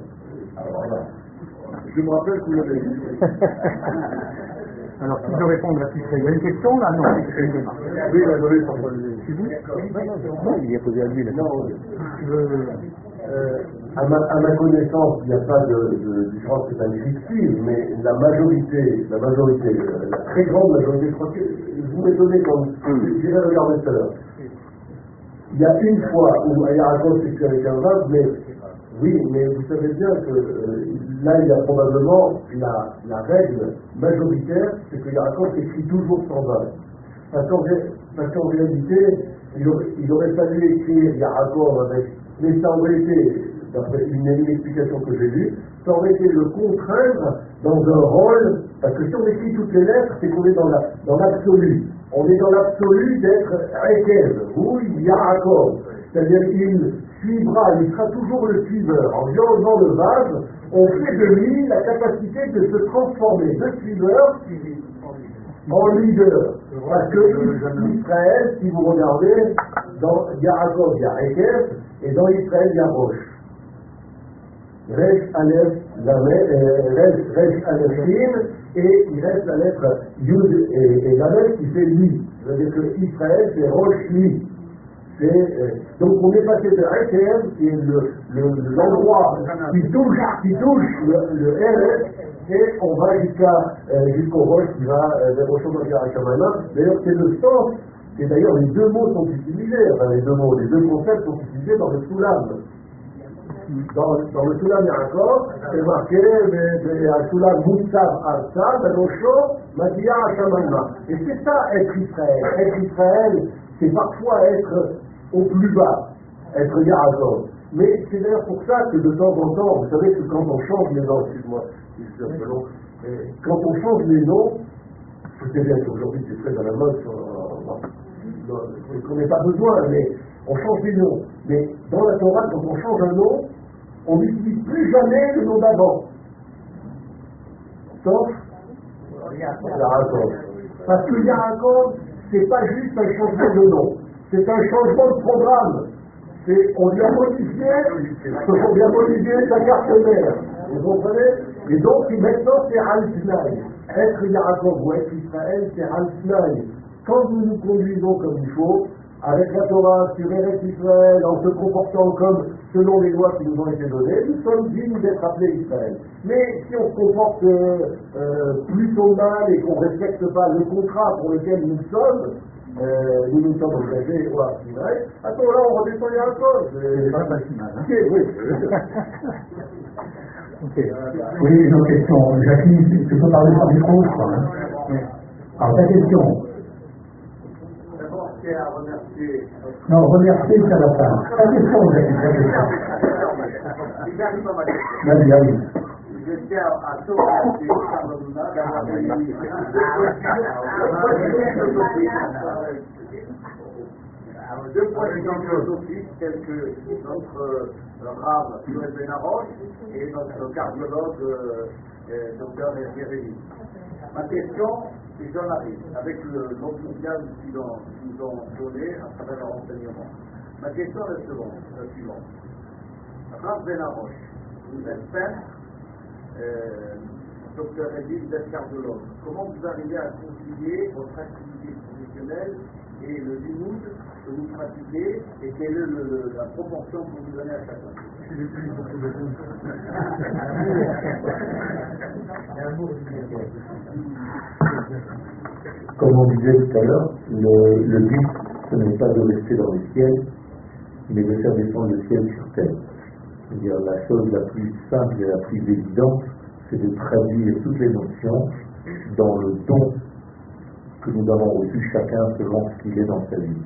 Alors là, Je me rappelle que vous l'avez dit. Alors, si je réponds à Israël, il y a une question là? Non. Oui, il a donné son point de vue. C'est vous? Non, il y a posé à lui, là. Non, Tu veux- Euh, à, ma, à ma connaissance, il n'y a pas de, de différence fictive, mais la majorité, la majorité, euh, la très grande majorité, je crois que vous m'étonnez quand j'irai regarder tout à l'heure. Il y a une fois où Yaakov s'est fait avec un vase, mais oui, mais vous savez bien que euh, là, il y a probablement la, la règle majoritaire, c'est que Yaakov écrit toujours sans vase. Parce qu'en ré- parce qu'en réalité, il aurait, il aurait fallu écrire Yaakov avec. Mais ça aurait été, d'après une, une explication que j'ai lue, ça aurait été le contraindre dans un rôle. Parce que si on écrit toutes les lettres, c'est qu'on est dans l'absolu. on est dans l'absolu d'être Ekev, ou Yaakov. C'est-à-dire qu'il suivra, il sera toujours le suiveur. En violent le vase, on fait de lui la capacité de se transformer de suiveur en leader. Parce que Israël, si vous regardez, dans Yaakov, il y a Ekev, et dans Israël, il y a Roche. Resh Aleph, euh, Resh, Resh Aleph Shin, et il reste la lettre Yud et, et Lamed qui fait lui. C'est-à-dire que Israël, c'est Roche lui. Euh, donc on est passé de Ekev, qui est le- le- l'endroit qui touche, qui touche le, le et on va jusqu'à euh, jusqu'au Roche qui va vers Rosh. D'ailleurs, c'est le sens, et d'ailleurs les deux mots sont utilisés, enfin les deux mots, les deux concepts sont utilisés dans le Soulam. Dans, dans le Soulam Yaakov, c'est marqué Soulam Moussav Arsad, Rosho, Matia Hashamalma. Et c'est ça être Israël. Être Israël, c'est parfois être au plus bas, être Yaakov. Mais c'est d'ailleurs pour ça que de temps en temps, vous savez que quand on change les noms, excuse-moi, quand on change les noms, je sais bien qu'aujourd'hui c'est très à la mode, sur, euh, qu'on n'ait pas besoin, mais on change les noms. Mais dans la Torah, quand on change un nom, on n'utilise plus jamais le nom d'avant. Sauf Yaakov. Parce que Yaakov, c'est pas juste un changement de nom, c'est un changement de programme. C'est, on lui a modifié, on lui a modifié sa carte mère. Vous comprenez? Et donc maintenant c'est Al-Snaï. Être Yaakov ou être Israël, c'est Al-Snaï. Quand nous nous conduisons comme il faut, avec la Torah sur Eretz Israël, en se comportant comme selon les lois qui nous ont été données, nous sommes dignes d'être appelés Israël. Mais si on se comporte euh, euh, plutôt mal et qu'on ne respecte pas le contrat pour lequel nous sommes, euh, nous nous sommes engagés au Israël, à ce moment-là, on redescend à Yaakov. C'est pas pas si mal. Hein. Ok, oui. Ok. Oui, une autre question. Jacqueline, tu peux parler par micro, je crois. Hein. Alors, ta question. D'abord, c'est à remercier. Non, remercier, c'est à la fin. Ta question, à. Vas-y, deux points philosophiques tels que notre euh, rave Joël Benaroche et notre cardiologue euh, euh, docteur Jérémy. Ma question, et j'en arrive, avec l'enthousiasme qu'ils nous ont donné à travers leur enseignement. Ma question est la suivante. Rav Benaroche, vous êtes peintre, euh, docteur Edith, vous êtes cardiologue. Comment vous arrivez à concilier votre activité professionnelle et le limoud que vous pratiquez et quelle est le, la proportion que vous donnez à chacun? Comme on disait tout à l'heure, le, but, ce n'est pas de rester dans le ciel, mais de faire descendre le ciel sur terre. C'est-à-dire la chose la plus simple et la plus évidente, c'est de traduire toutes les notions dans le don que nous avons reçu chacun selon ce qu'il est dans sa vie.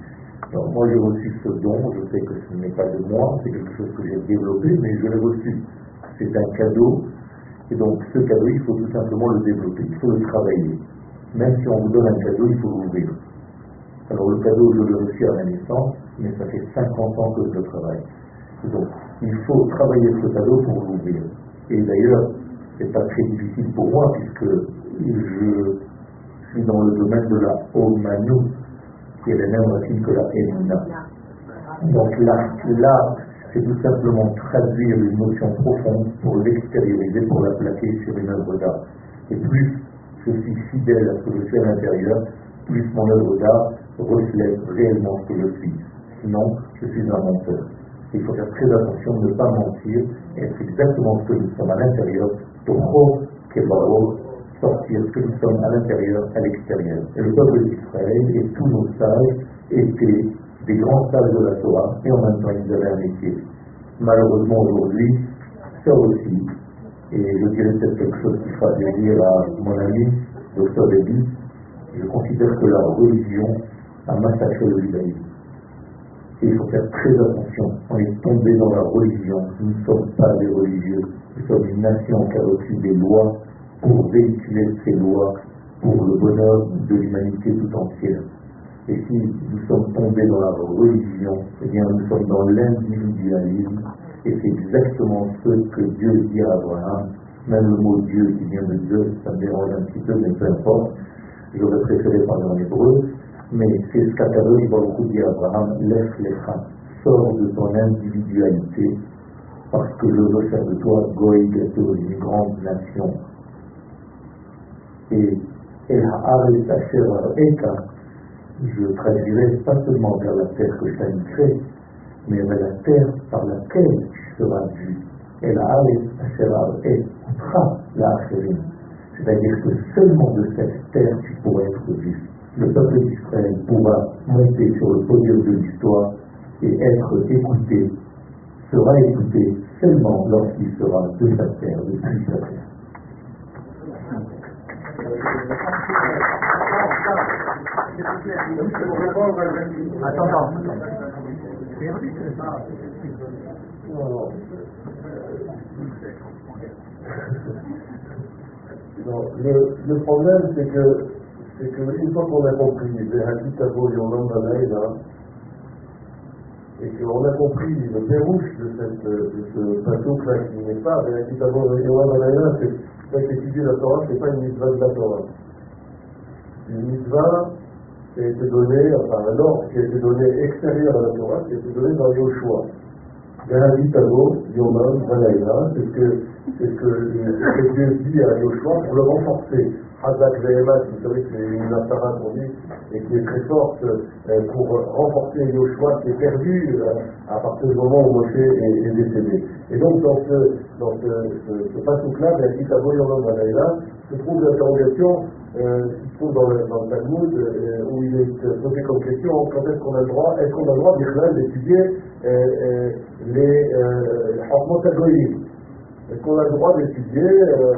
Alors moi j'ai reçu ce don, je sais que ce n'est pas de moi, c'est quelque chose que j'ai développé, mais je l'ai reçu. C'est un cadeau, et donc ce cadeau, il faut tout simplement le développer, il faut le travailler. Même si on vous donne un cadeau, il faut l'ouvrir. Alors le cadeau, je l'ai reçu à ma naissance, mais ça fait 50 ans que je le travaille. Donc il faut travailler ce cadeau pour l'ouvrir. Et d'ailleurs, c'est pas très difficile pour moi, puisque je suis dans le domaine de la Omanu, qui est la même racine que la Emuna. Donc là, là c'est tout simplement traduire une notion profonde pour l'extérioriser, pour la plaquer sur une œuvre d'art. Et plus je suis fidèle à ce que je suis à l'intérieur, plus mon œuvre d'art reflète réellement ce que je suis. Sinon, je suis un menteur. Il faut faire très attention de ne pas mentir, et être exactement ce que nous sommes à l'intérieur, pour sortir ce que nous sommes à l'intérieur, à l'extérieur. Et le peuple d'Israël et tous nos sages étaient des grands sages de la Torah, et en même temps ils avaient un métier. Malheureusement aujourd'hui, ça aussi, et je dirais peut-être quelque chose qui fera plaisir à mon ami, docteur David, je considère que la religion a massacré le judaïsme. Et il faut faire très attention. On est tombé dans la religion. Nous ne sommes pas des religieux. Nous sommes une nation qui a reçu des lois pour véhiculer ces lois pour le bonheur de l'humanité tout entière. Et si nous sommes tombés dans la religion, eh bien nous sommes dans l'individualisme. Et c'est exactement ce que Dieu dit à Abraham. Même le mot Dieu qui vient de Dieu, ça me dérange un petit peu, mais peu importe. J'aurais préféré parler en hébreu. Mais c'est ce qu'Akadosh va beaucoup dire à Abraham, laisse les freins, sors de ton individualité, parce que je veux faire de toi Goï une grande nation. Et El Haaretz Asher Eka, je traduirai pas seulement vers la terre que je crée, mais vers la terre par laquelle tu seras vu. El Haaretz Asher Eka, la C'est-à-dire que seulement de cette terre tu pourrais être vu le peuple d'Israël pourra monter sur le podium de l'histoire et être écouté, sera écouté seulement lorsqu'il sera de sa terre, depuis sa terre. Attends, Le, le problème, c'est que c'est qu'une fois qu'on a compris les hadiths Yonam Banaïda, et qu'on a compris le pérouche de, cette, de ce bateau-là qui n'est pas, les hadiths Yonam Banaïda, c'est qu'étudier la Torah, c'est pas une mitzvah de la Torah. Une mitzvah qui a été donnée, enfin un ordre qui a été donné extérieur à la Torah, qui a été donné dans Yoshua. Hadith Abo Yonam Banaïda, c'est ce que, c'est ce que Dieu dit à Yoshua pour le renforcer. Hazak Vehemat, vous savez que c'est une apparat qu'on et qui est très forte euh, pour renforcer Yoshua qui est perdu euh, à partir du moment où Moshe est, est, décédé. Et donc dans ce, dans ce, ce, ce passage-là, ben, qui se trouve l'interrogation euh, qui se trouve dans le, dans le Talmud, euh, où il est posé comme question quand est-ce qu'on a le droit, est-ce qu'on a le droit d'étudier euh, euh, les euh, Est-ce qu'on a le droit d'étudier euh,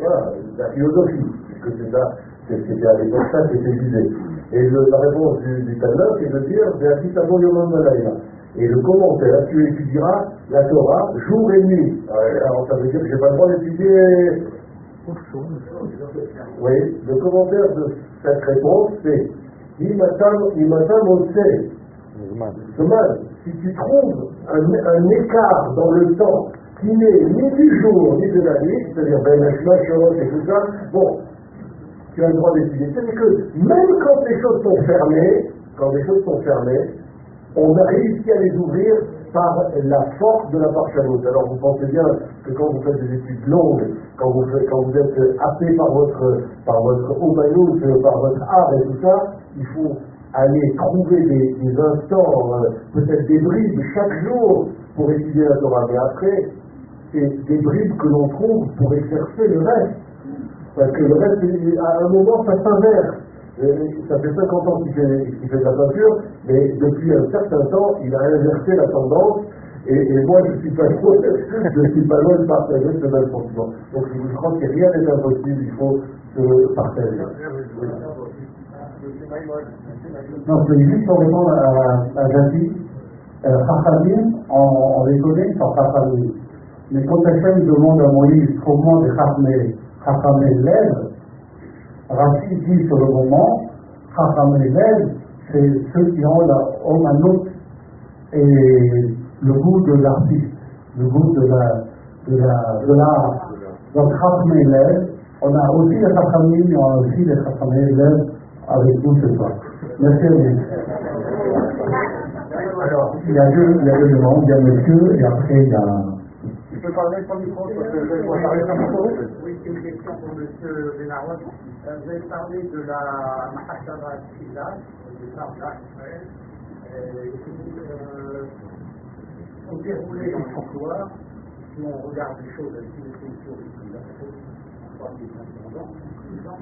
voilà, la philosophie, puisque c'est ça, c'était à l'époque ça qui était visé. Et le, la réponse du, du Talmud, c'est de dire, Et le commentaire, tu étudieras la Torah jour et nuit. Alors ça veut dire que j'ai pas le droit d'étudier. Oui, le commentaire de cette réponse, c'est Si tu trouves un, un écart dans le temps qui n'est ni du jour ni de la nuit, c'est-à-dire ben et tout ça, bon, tu as le droit d'étudier. C'est-à-dire que même quand les choses sont fermées, quand les choses sont fermées, on a réussi à les ouvrir par la force de la parchalot. Alors vous pensez bien que quand vous faites des études longues, quand vous, êtes happé par votre, par votre par votre art et tout ça, il faut aller trouver des, instants, euh, peut-être des bribes chaque jour pour étudier la Torah. Mais après, c'est des bribes que l'on trouve pour exercer le reste. Parce que le reste, à un moment, ça s'inverse. Ça fait 50 ans qu'il fait, de la peinture, mais depuis un certain temps, il a inversé la tendance. Et, moi, je ne suis, pas loin, je suis pas loin de partager ce même sentiment. Donc, je crois que rien n'est impossible, il faut se partager. Non, je voulais juste répondre à, à Jati. Euh, on, on les connaît sans Chachamim. Mais quand quelqu'un demande à Moïse comment des Chachamim lèvent, Rachid dit sur le moment, lèvent, c'est ceux qui ont la omanout et le goût de l'artiste, le goût de la de la de l'art. Donc lèvent, on a aussi les Chachamim, mais on a aussi les lèvent avec nous ce soir. Merci à vous. Alors, il y a deux, il y a deux demandes, il y monsieur et après il y a. Tu peux parler il faut, parce que je vais parler. Oui, c'est une question pour monsieur Benarois. Euh, vous avez parlé de la Mahashara Shila, du Sarda Israël, euh, au déroulé dans l'histoire, si on regarde les choses avec une écriture de la en trois mille ans,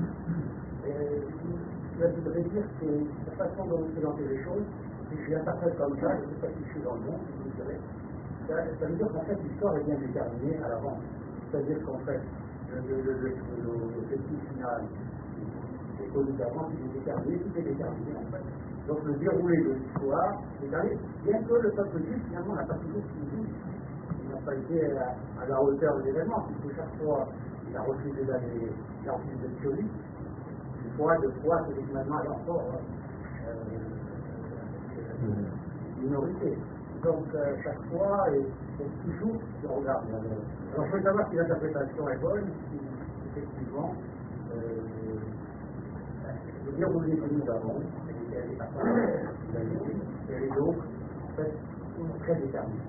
je voudrais dire que la façon dont vous présentez les choses, si je l'interprète comme ça, je ne sais pas si je suis dans le monde, vous direz, ça, ça veut dire qu'en fait l'histoire est bien déterminée à l'avance. C'est-à-dire qu'en fait, l'objectif final est connu d'avance, il est déterminé, tout est déterminé en fait. Donc le déroulé de l'histoire est déterminé, bien que le peuple juif finalement n'a pas toujours suivi, il n'a pas été à, à, la hauteur de l'événement, puisque chaque fois il a refusé d'aller, il a refusé d'être sioniste, fois, deux fois, c'est finalement encore euh, minorité. Donc euh, chaque fois, et, et toujours, je regarde. Alors je veux savoir si l'interprétation est bonne, si effectivement euh, le déroulé que nous avons, elle est elle est donc très déterminée.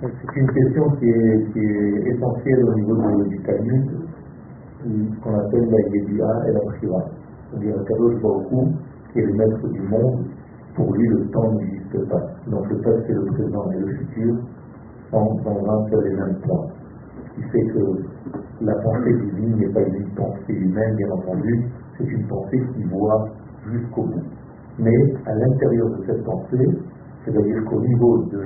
C'est une question qui est, qui est, essentielle au niveau de, du ce qu'on appelle la Yédia et la Priva. C'est-à-dire Kadosh Baruch qui est le maître du monde, pour lui le temps pas. Donc le passé, le présent et le futur sont dans un seul et même point. Ce qui fait que la pensée divine n'est pas une pensée humaine, bien entendu, c'est une pensée qui voit jusqu'au bout. Mais à l'intérieur de cette pensée, c'est-à-dire qu'au niveau de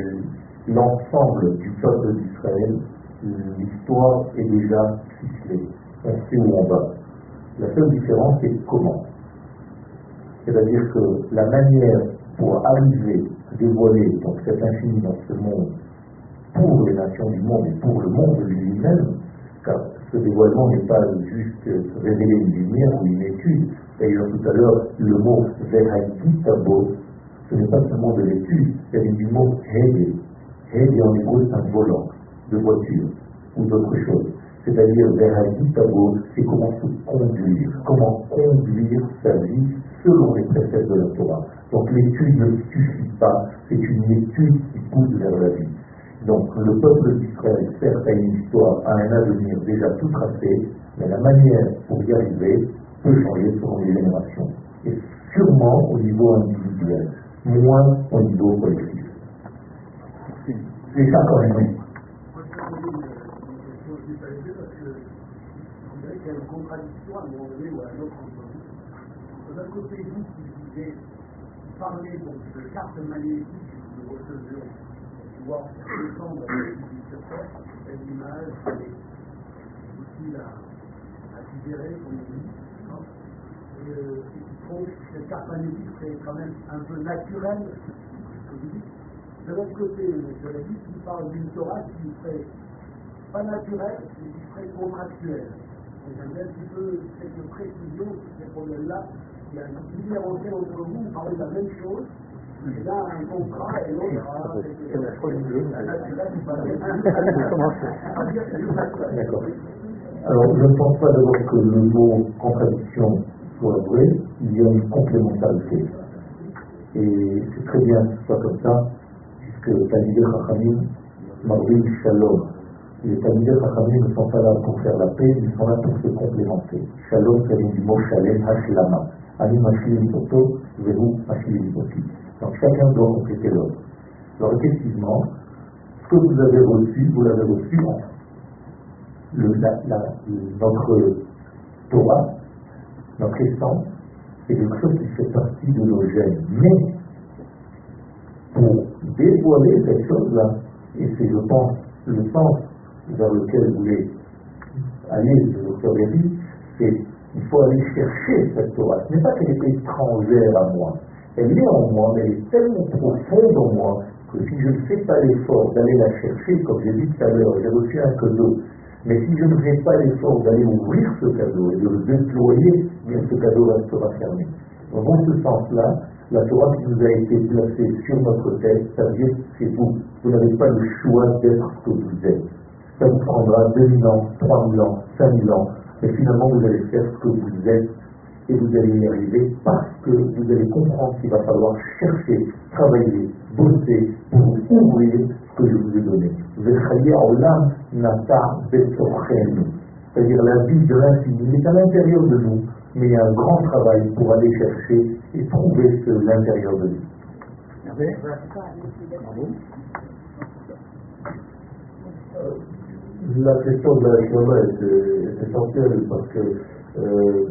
l'ensemble du peuple d'Israël, l'histoire est déjà ficelée on sait où on va. La seule différence, c'est comment. C'est-à-dire que la manière pour arriver à dévoiler donc, cet infini dans ce monde pour les nations du monde et pour le monde lui-même, car ce dévoilement n'est pas juste révéler une lumière ou une étude. D'ailleurs, tout à l'heure, le mot Verhaititabo, ce n'est pas seulement de l'étude, c'est du mot Hege. Hege en hébreu, c'est un volant de voiture ou d'autre chose c'est-à-dire Gitabo, c'est comment se conduire, comment conduire sa vie selon les préceptes de la Torah. Donc l'étude ne suffit pas, c'est une étude qui pousse vers la vie. Donc le peuple d'Israël, certes, a une histoire, a un avenir déjà tout tracé, mais la manière pour y arriver peut changer selon les générations. Et sûrement au niveau individuel, moins au niveau collectif. C'est ça quand même. contradiction à un moment donné ou à un autre endroit. D'un côté, vous qui disiez, parler donc, de carte magnétique que nous recevions pour pouvoir descendre sur Terre, cette image est utile à, à digérer, comme on dit. Et euh, faut que cette carte magnétique serait quand même un peu naturelle que vous dites. De l'autre côté, je l'ai dit, il parle d'une Torah qui serait pas naturelle, mais qui serait contractuelle. Et j'aimerais un petit peu quelques précisions sur ces problèmes-là. Il y a une différence entre vous, vous parlez de la même chose, et là, un contrat et l'autre D'accord. Alors, je ne pense pas d'abord que le mot contradiction soit vrai, il y a une complémentarité. Et c'est très bien que ce soit comme ça, puisque Talmideh Chachamim, Marvin Shalom, les Talmideh Chachamim ne sont pas là pour faire la paix, ils sont là pour se complémenter. Shalom, ça vient du mot Shalem, Hashlama. Mashilim Oti. Donc chacun doit compléter l'autre. Alors effectivement, ce que vous avez reçu, vous l'avez reçu en le, notre Torah, notre essence, c'est quelque chose qui fait partie de nos gènes. Mais pour dévoiler cette chose-là, et c'est, je pense, le sens vers lequel vous voulez aller, le docteur c'est il faut aller chercher cette Torah. Ce n'est pas qu'elle est étrangère à moi. Elle est en moi, mais elle est tellement profonde en moi que si je ne fais pas l'effort d'aller la chercher, comme j'ai dit tout à l'heure, j'ai reçu un cadeau, mais si je ne fais pas l'effort d'aller ouvrir ce cadeau et de le déployer, bien ce cadeau restera fermé. Donc, dans ce sens-là, la Torah qui nous a été placée sur notre tête, ça veut dire c'est vous. Vous n'avez pas le choix d'être ce que vous êtes. Ça vous prendra 2000 ans, 3000 ans, 5000 ans, mais finalement vous allez faire ce que vous êtes et vous allez y arriver parce que vous allez comprendre qu'il va falloir chercher, travailler, bosser pour ouvrir ce que je vous ai donné. C'est-à-dire la vie de l'infini est à l'intérieur de nous, mais il y a un grand travail pour aller chercher et trouver ce l'intérieur de nous. La question de la est, essentielle parce que euh,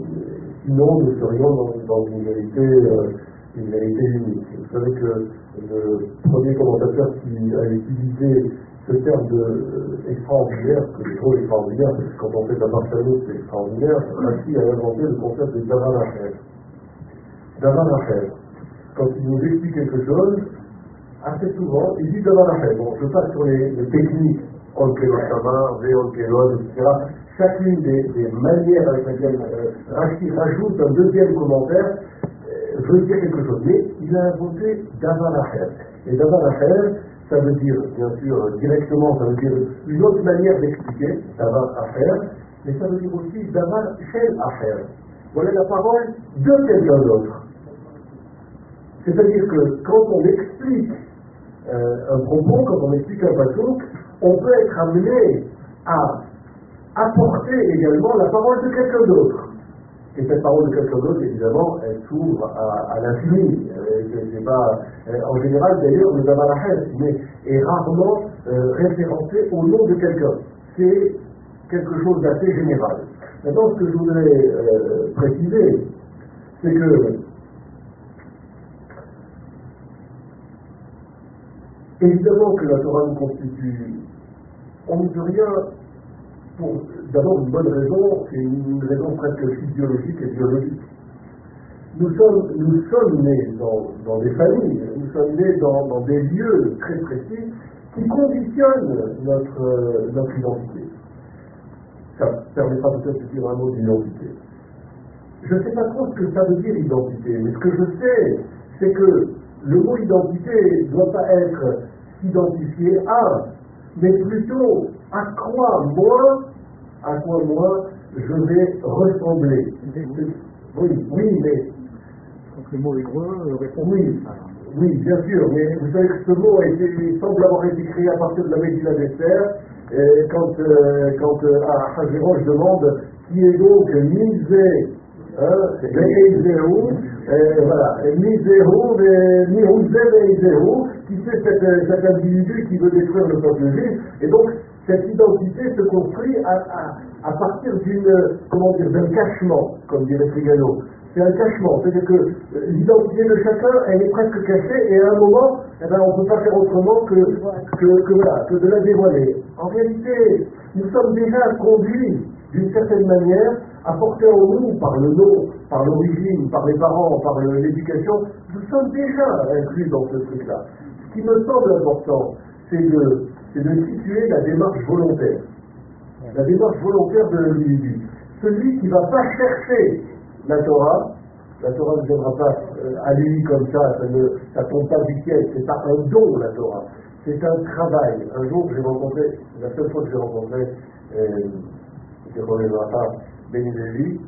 sinon nous serions dans, une vérité, euh, une vérité unique. Vous savez que le premier commentateur qui a utilisé ce terme de euh, extraordinaire, que je trouve extraordinaire, parce que quand on fait de la marche à l'autre, c'est extraordinaire, Rachi a inventé le concept de Davan Acher. Davan Acher. Quand il nous explique quelque chose, assez souvent, il dit Davan Acher. Bon, je passe sur les techniques, Onkelosama, Veonkelon, etc. Chacune des, manières avec lesquelles euh, Rachi rajoute un deuxième commentaire euh, veut dire quelque chose. Mais il a inventé Davan Acher. Et Davan Acher, ça veut dire, bien sûr, directement, ça veut dire une autre manière d'expliquer, Davar Acher, mais ça veut dire aussi Davar Shel Acher. Voilà la parole de quelqu'un d'autre. C'est-à-dire que quand on explique euh, un propos, quand on explique un pasouk, on peut être amené à apporter également la parole de quelqu'un d'autre. Et cette parole de quelqu'un d'autre, évidemment, elle s'ouvre à, à l'infini. Pas, en général, d'ailleurs, le Davarachet mais est rarement euh, référencé au nom de quelqu'un. C'est quelque chose d'assez général. Maintenant, ce que je voudrais euh, préciser, c'est que évidemment que la Torah nous constitue, on ne peut rien pour d'abord une bonne raison, c'est une raison presque physiologique et biologique. Nous sommes, nous sommes nés dans, des familles, nous sommes nés dans, des lieux très précis qui conditionnent notre, notre identité. Ça permettra peut-être de dire un mot d'identité. Je ne sais pas trop ce que ça veut dire identité, mais ce que je sais, c'est que le mot identité ne doit pas être s'identifier à, mais plutôt à quoi moi, à quoi moi je vais ressembler. Oui, oui, mais. Donc le mot hébreu répond. Oui, oui, bien sûr, mais vous savez que ce mot a été, semble avoir été créé à partir de la Médina d'Esther, quand, euh, quand euh, à Hazerosh demande qui est donc misé, Veizéhou, voilà, Miséhou, Mihouzé Veizéhou, qui c'est cet, cet individu qui veut détruire le peuple juif, et donc cette identité se construit à partir d'une, comment dire, d'un cachement, comme dirait Trigano. C'est un cachement, c'est-à-dire que l'identité de chacun, elle est presque cachée, et à un moment, eh ben, on ne peut pas faire autrement que, que, que, voilà, que de la dévoiler. En réalité, nous sommes déjà conduits, d'une certaine manière, à porter en nous, par le nom, par l'origine, par les parents, par l'éducation, nous sommes déjà inclus dans ce truc-là. Ce qui me semble important, c'est de, de situer la démarche volontaire. La démarche volontaire de l'individu. Celui qui ne va pas chercher la Torah, la Torah ne viendra pas euh, à lui comme ça, ça ne tombe pas du ciel, c'est pas un don la Torah, c'est un travail. Un jour, j'ai rencontré, la seule fois que j'ai rencontré, euh, je ne pas, Béni Lévy,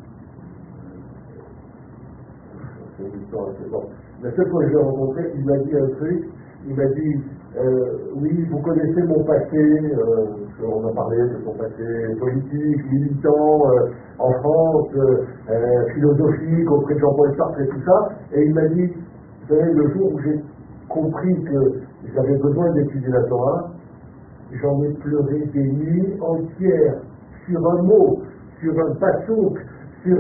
c'est une histoire assez bon. La seule fois que je l'ai rencontré, il m'a dit un truc, il m'a dit, euh, oui, vous connaissez mon passé, euh, on a parlé de son passé politique, militant, euh, en France, philosophique, auprès de Jean-Paul Sartre et tout ça, et il m'a dit, vous savez, le jour où j'ai compris que j'avais besoin d'étudier la Torah, j'en ai pleuré des nuits entières sur un mot, sur un passouk, sur,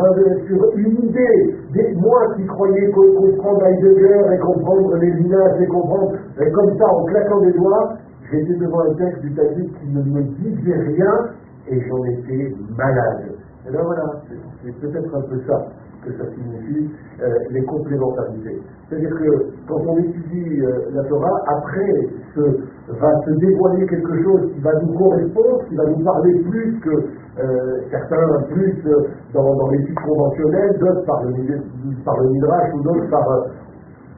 une idée. Des, moi qui croyais comprendre Heidegger et comprendre les villages et comprendre et comme ça en claquant des doigts, j'étais devant un texte du Talmud qui ne me disait rien et j'en étais malade. Et bien voilà, c'est peut-être un peu ça que ça signifie euh, les complémentarités. C'est-à-dire que quand on étudie euh, la Torah, après va se dévoiler quelque chose qui va nous correspondre, qui va nous parler plus que euh, certains plus dans, dans l'étude conventionnelle, d'autres par le, par Midrash ou d'autres par,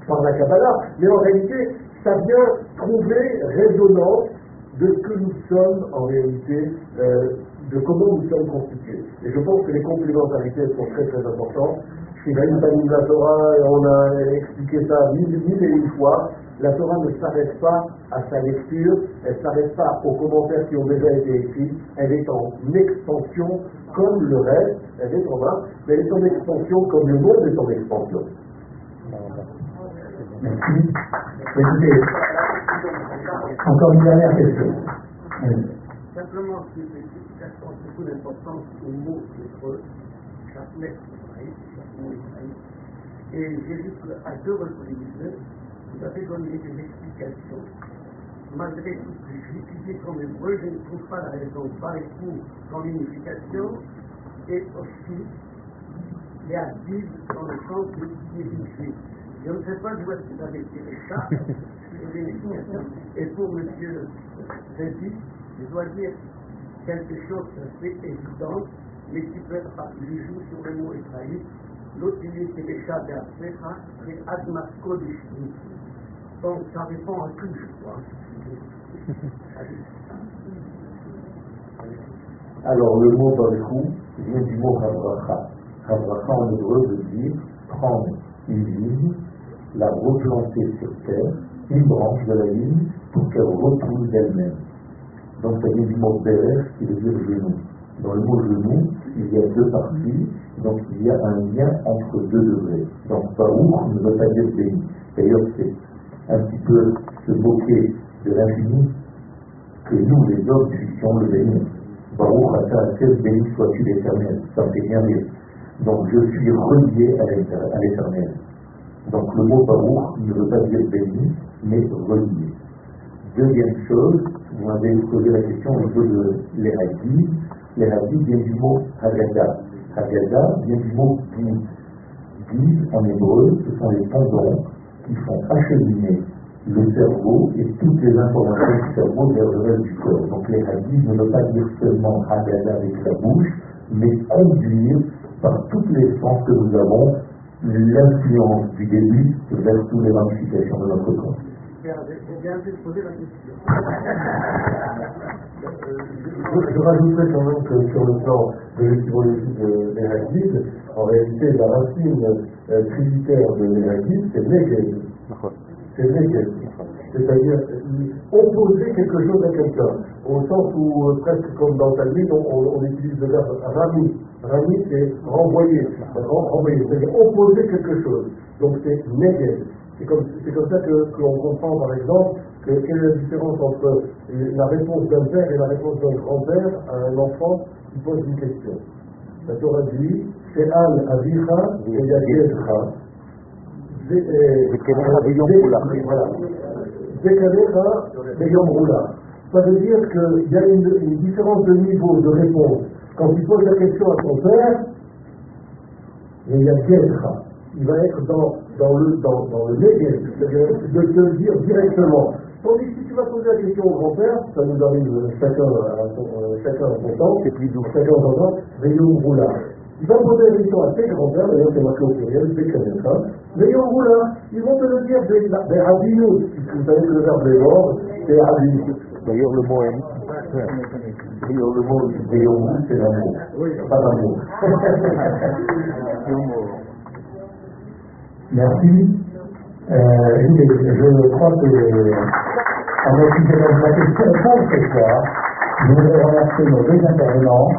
par la Kabbalah. Mais en réalité, ça vient trouver résonance de ce que nous sommes en réalité de comment nous sommes constitués. Et je pense que les complémentarités sont très très importantes. Chez Torah, on a expliqué ça mille et une fois, la Torah ne s'arrête pas à sa lecture, elle ne s'arrête pas aux commentaires qui ont déjà été écrits, elle est en expansion comme le reste, elle est en bas, mais elle est en expansion comme le monde est en expansion. Écoutez, encore une dernière question. Simplement, j'accorde beaucoup d'importance au mot hébreu, chaque lettre hébraïque, chaque mot hébraïque. Et j'ai vu qu'à deux reprises, vous avez donné des explications. Malgré tout ce que j'étudie comme hébreu, je ne trouve pas la raison par pour comme unification et aussi les hadiths dans le sens de juif. Je ne sais pas d'où est-ce que vous avez tiré ça, et pour M. Zeddy, je dois dire quelque chose d'assez évident, mais qui peut être il joue sur le mot hébraïque. L'autre dit c'est les chats d'Africa, c'est Admas Kodesh. Ça répond à tout, je crois. Alors le mot Baruchou vient du mot Havracha. Havracha en hébreu veut dire prendre une ligne, la replanter sur terre, une branche de la ligne, pour qu'elle repousse d'elle-même. Donc ça vient du mot Beres qui veut dire genou. Dans le mot genou, il y a deux parties, donc il y a un lien entre deux degrés. Donc Baruch ne veut pas dire béni. D'ailleurs, c'est un petit peu se moquer de l'infini que nous, les hommes, puissions le bénir. Baruch Ata béni sois-tu l'éternel. Ça fait bien rire. Donc je suis relié à l'éternel. Donc le mot Baruch ne veut pas dire béni, mais relié. Deuxième chose, vous m'avez posé la question au niveau de. Les hadiths viennent du mot Haggadah. Haggadah vient du mot guide. Guide en hébreu, ce sont les tendons qui font acheminer le cerveau et toutes les informations du cerveau vers le reste du corps. Donc les hadiths ne veulent pas dire seulement Haggadah avec la bouche, mais conduire par toutes les sens que nous avons l'influence du début vers toutes les ramifications de notre corps bien poser la question. je, rajouterais quand même que sur le plan de l'étymologie de l'Éragide, en réalité, la racine euh, trinitaire de l'Éragide, c'est Neged. C'est Neged. C'est-à-dire opposer quelque chose à quelqu'un, au sens où, euh, presque comme dans Talmud, on, on, on, utilise le verbe rami. Rami, c'est renvoyer, renvoyer, c'est-à-dire opposer quelque chose. Donc c'est Neged. C'est comme, ça que, l'on comprend, par exemple, que, quelle est la différence entre la réponse d'un père et la réponse d'un grand-père à un enfant qui pose une question. La Torah dit, c'est Al Avicha et Yagedcha. Ça veut dire qu'il y a une, une, différence de niveau de réponse. Quand il pose la question à son père, il y a Gedcha. il va être dans, dans le, dans, dans le négatif, c'est-à-dire de te le dire directement. Tandis que si tu vas poser la question au grand-père, ça nous arrive chacun à son, euh, chacun à son temps, C'est plus doux. chacun à son temps, Roulard. Il va poser la question tes grands-pères, d'ailleurs c'est marqué au pluriel, c'est connaître, hein. Veillon Roulard, ils vont te le dire des des rabinos, puisque vous savez que le verbe est mort, c'est rabinos. D'ailleurs, le mot aime. D'ailleurs, le mot Veillon c'est l'amour, pas l'amour. Merci. Euh, je crois que, en motivant la question pour ce soir, je voudrais remercier nos deux intervenants,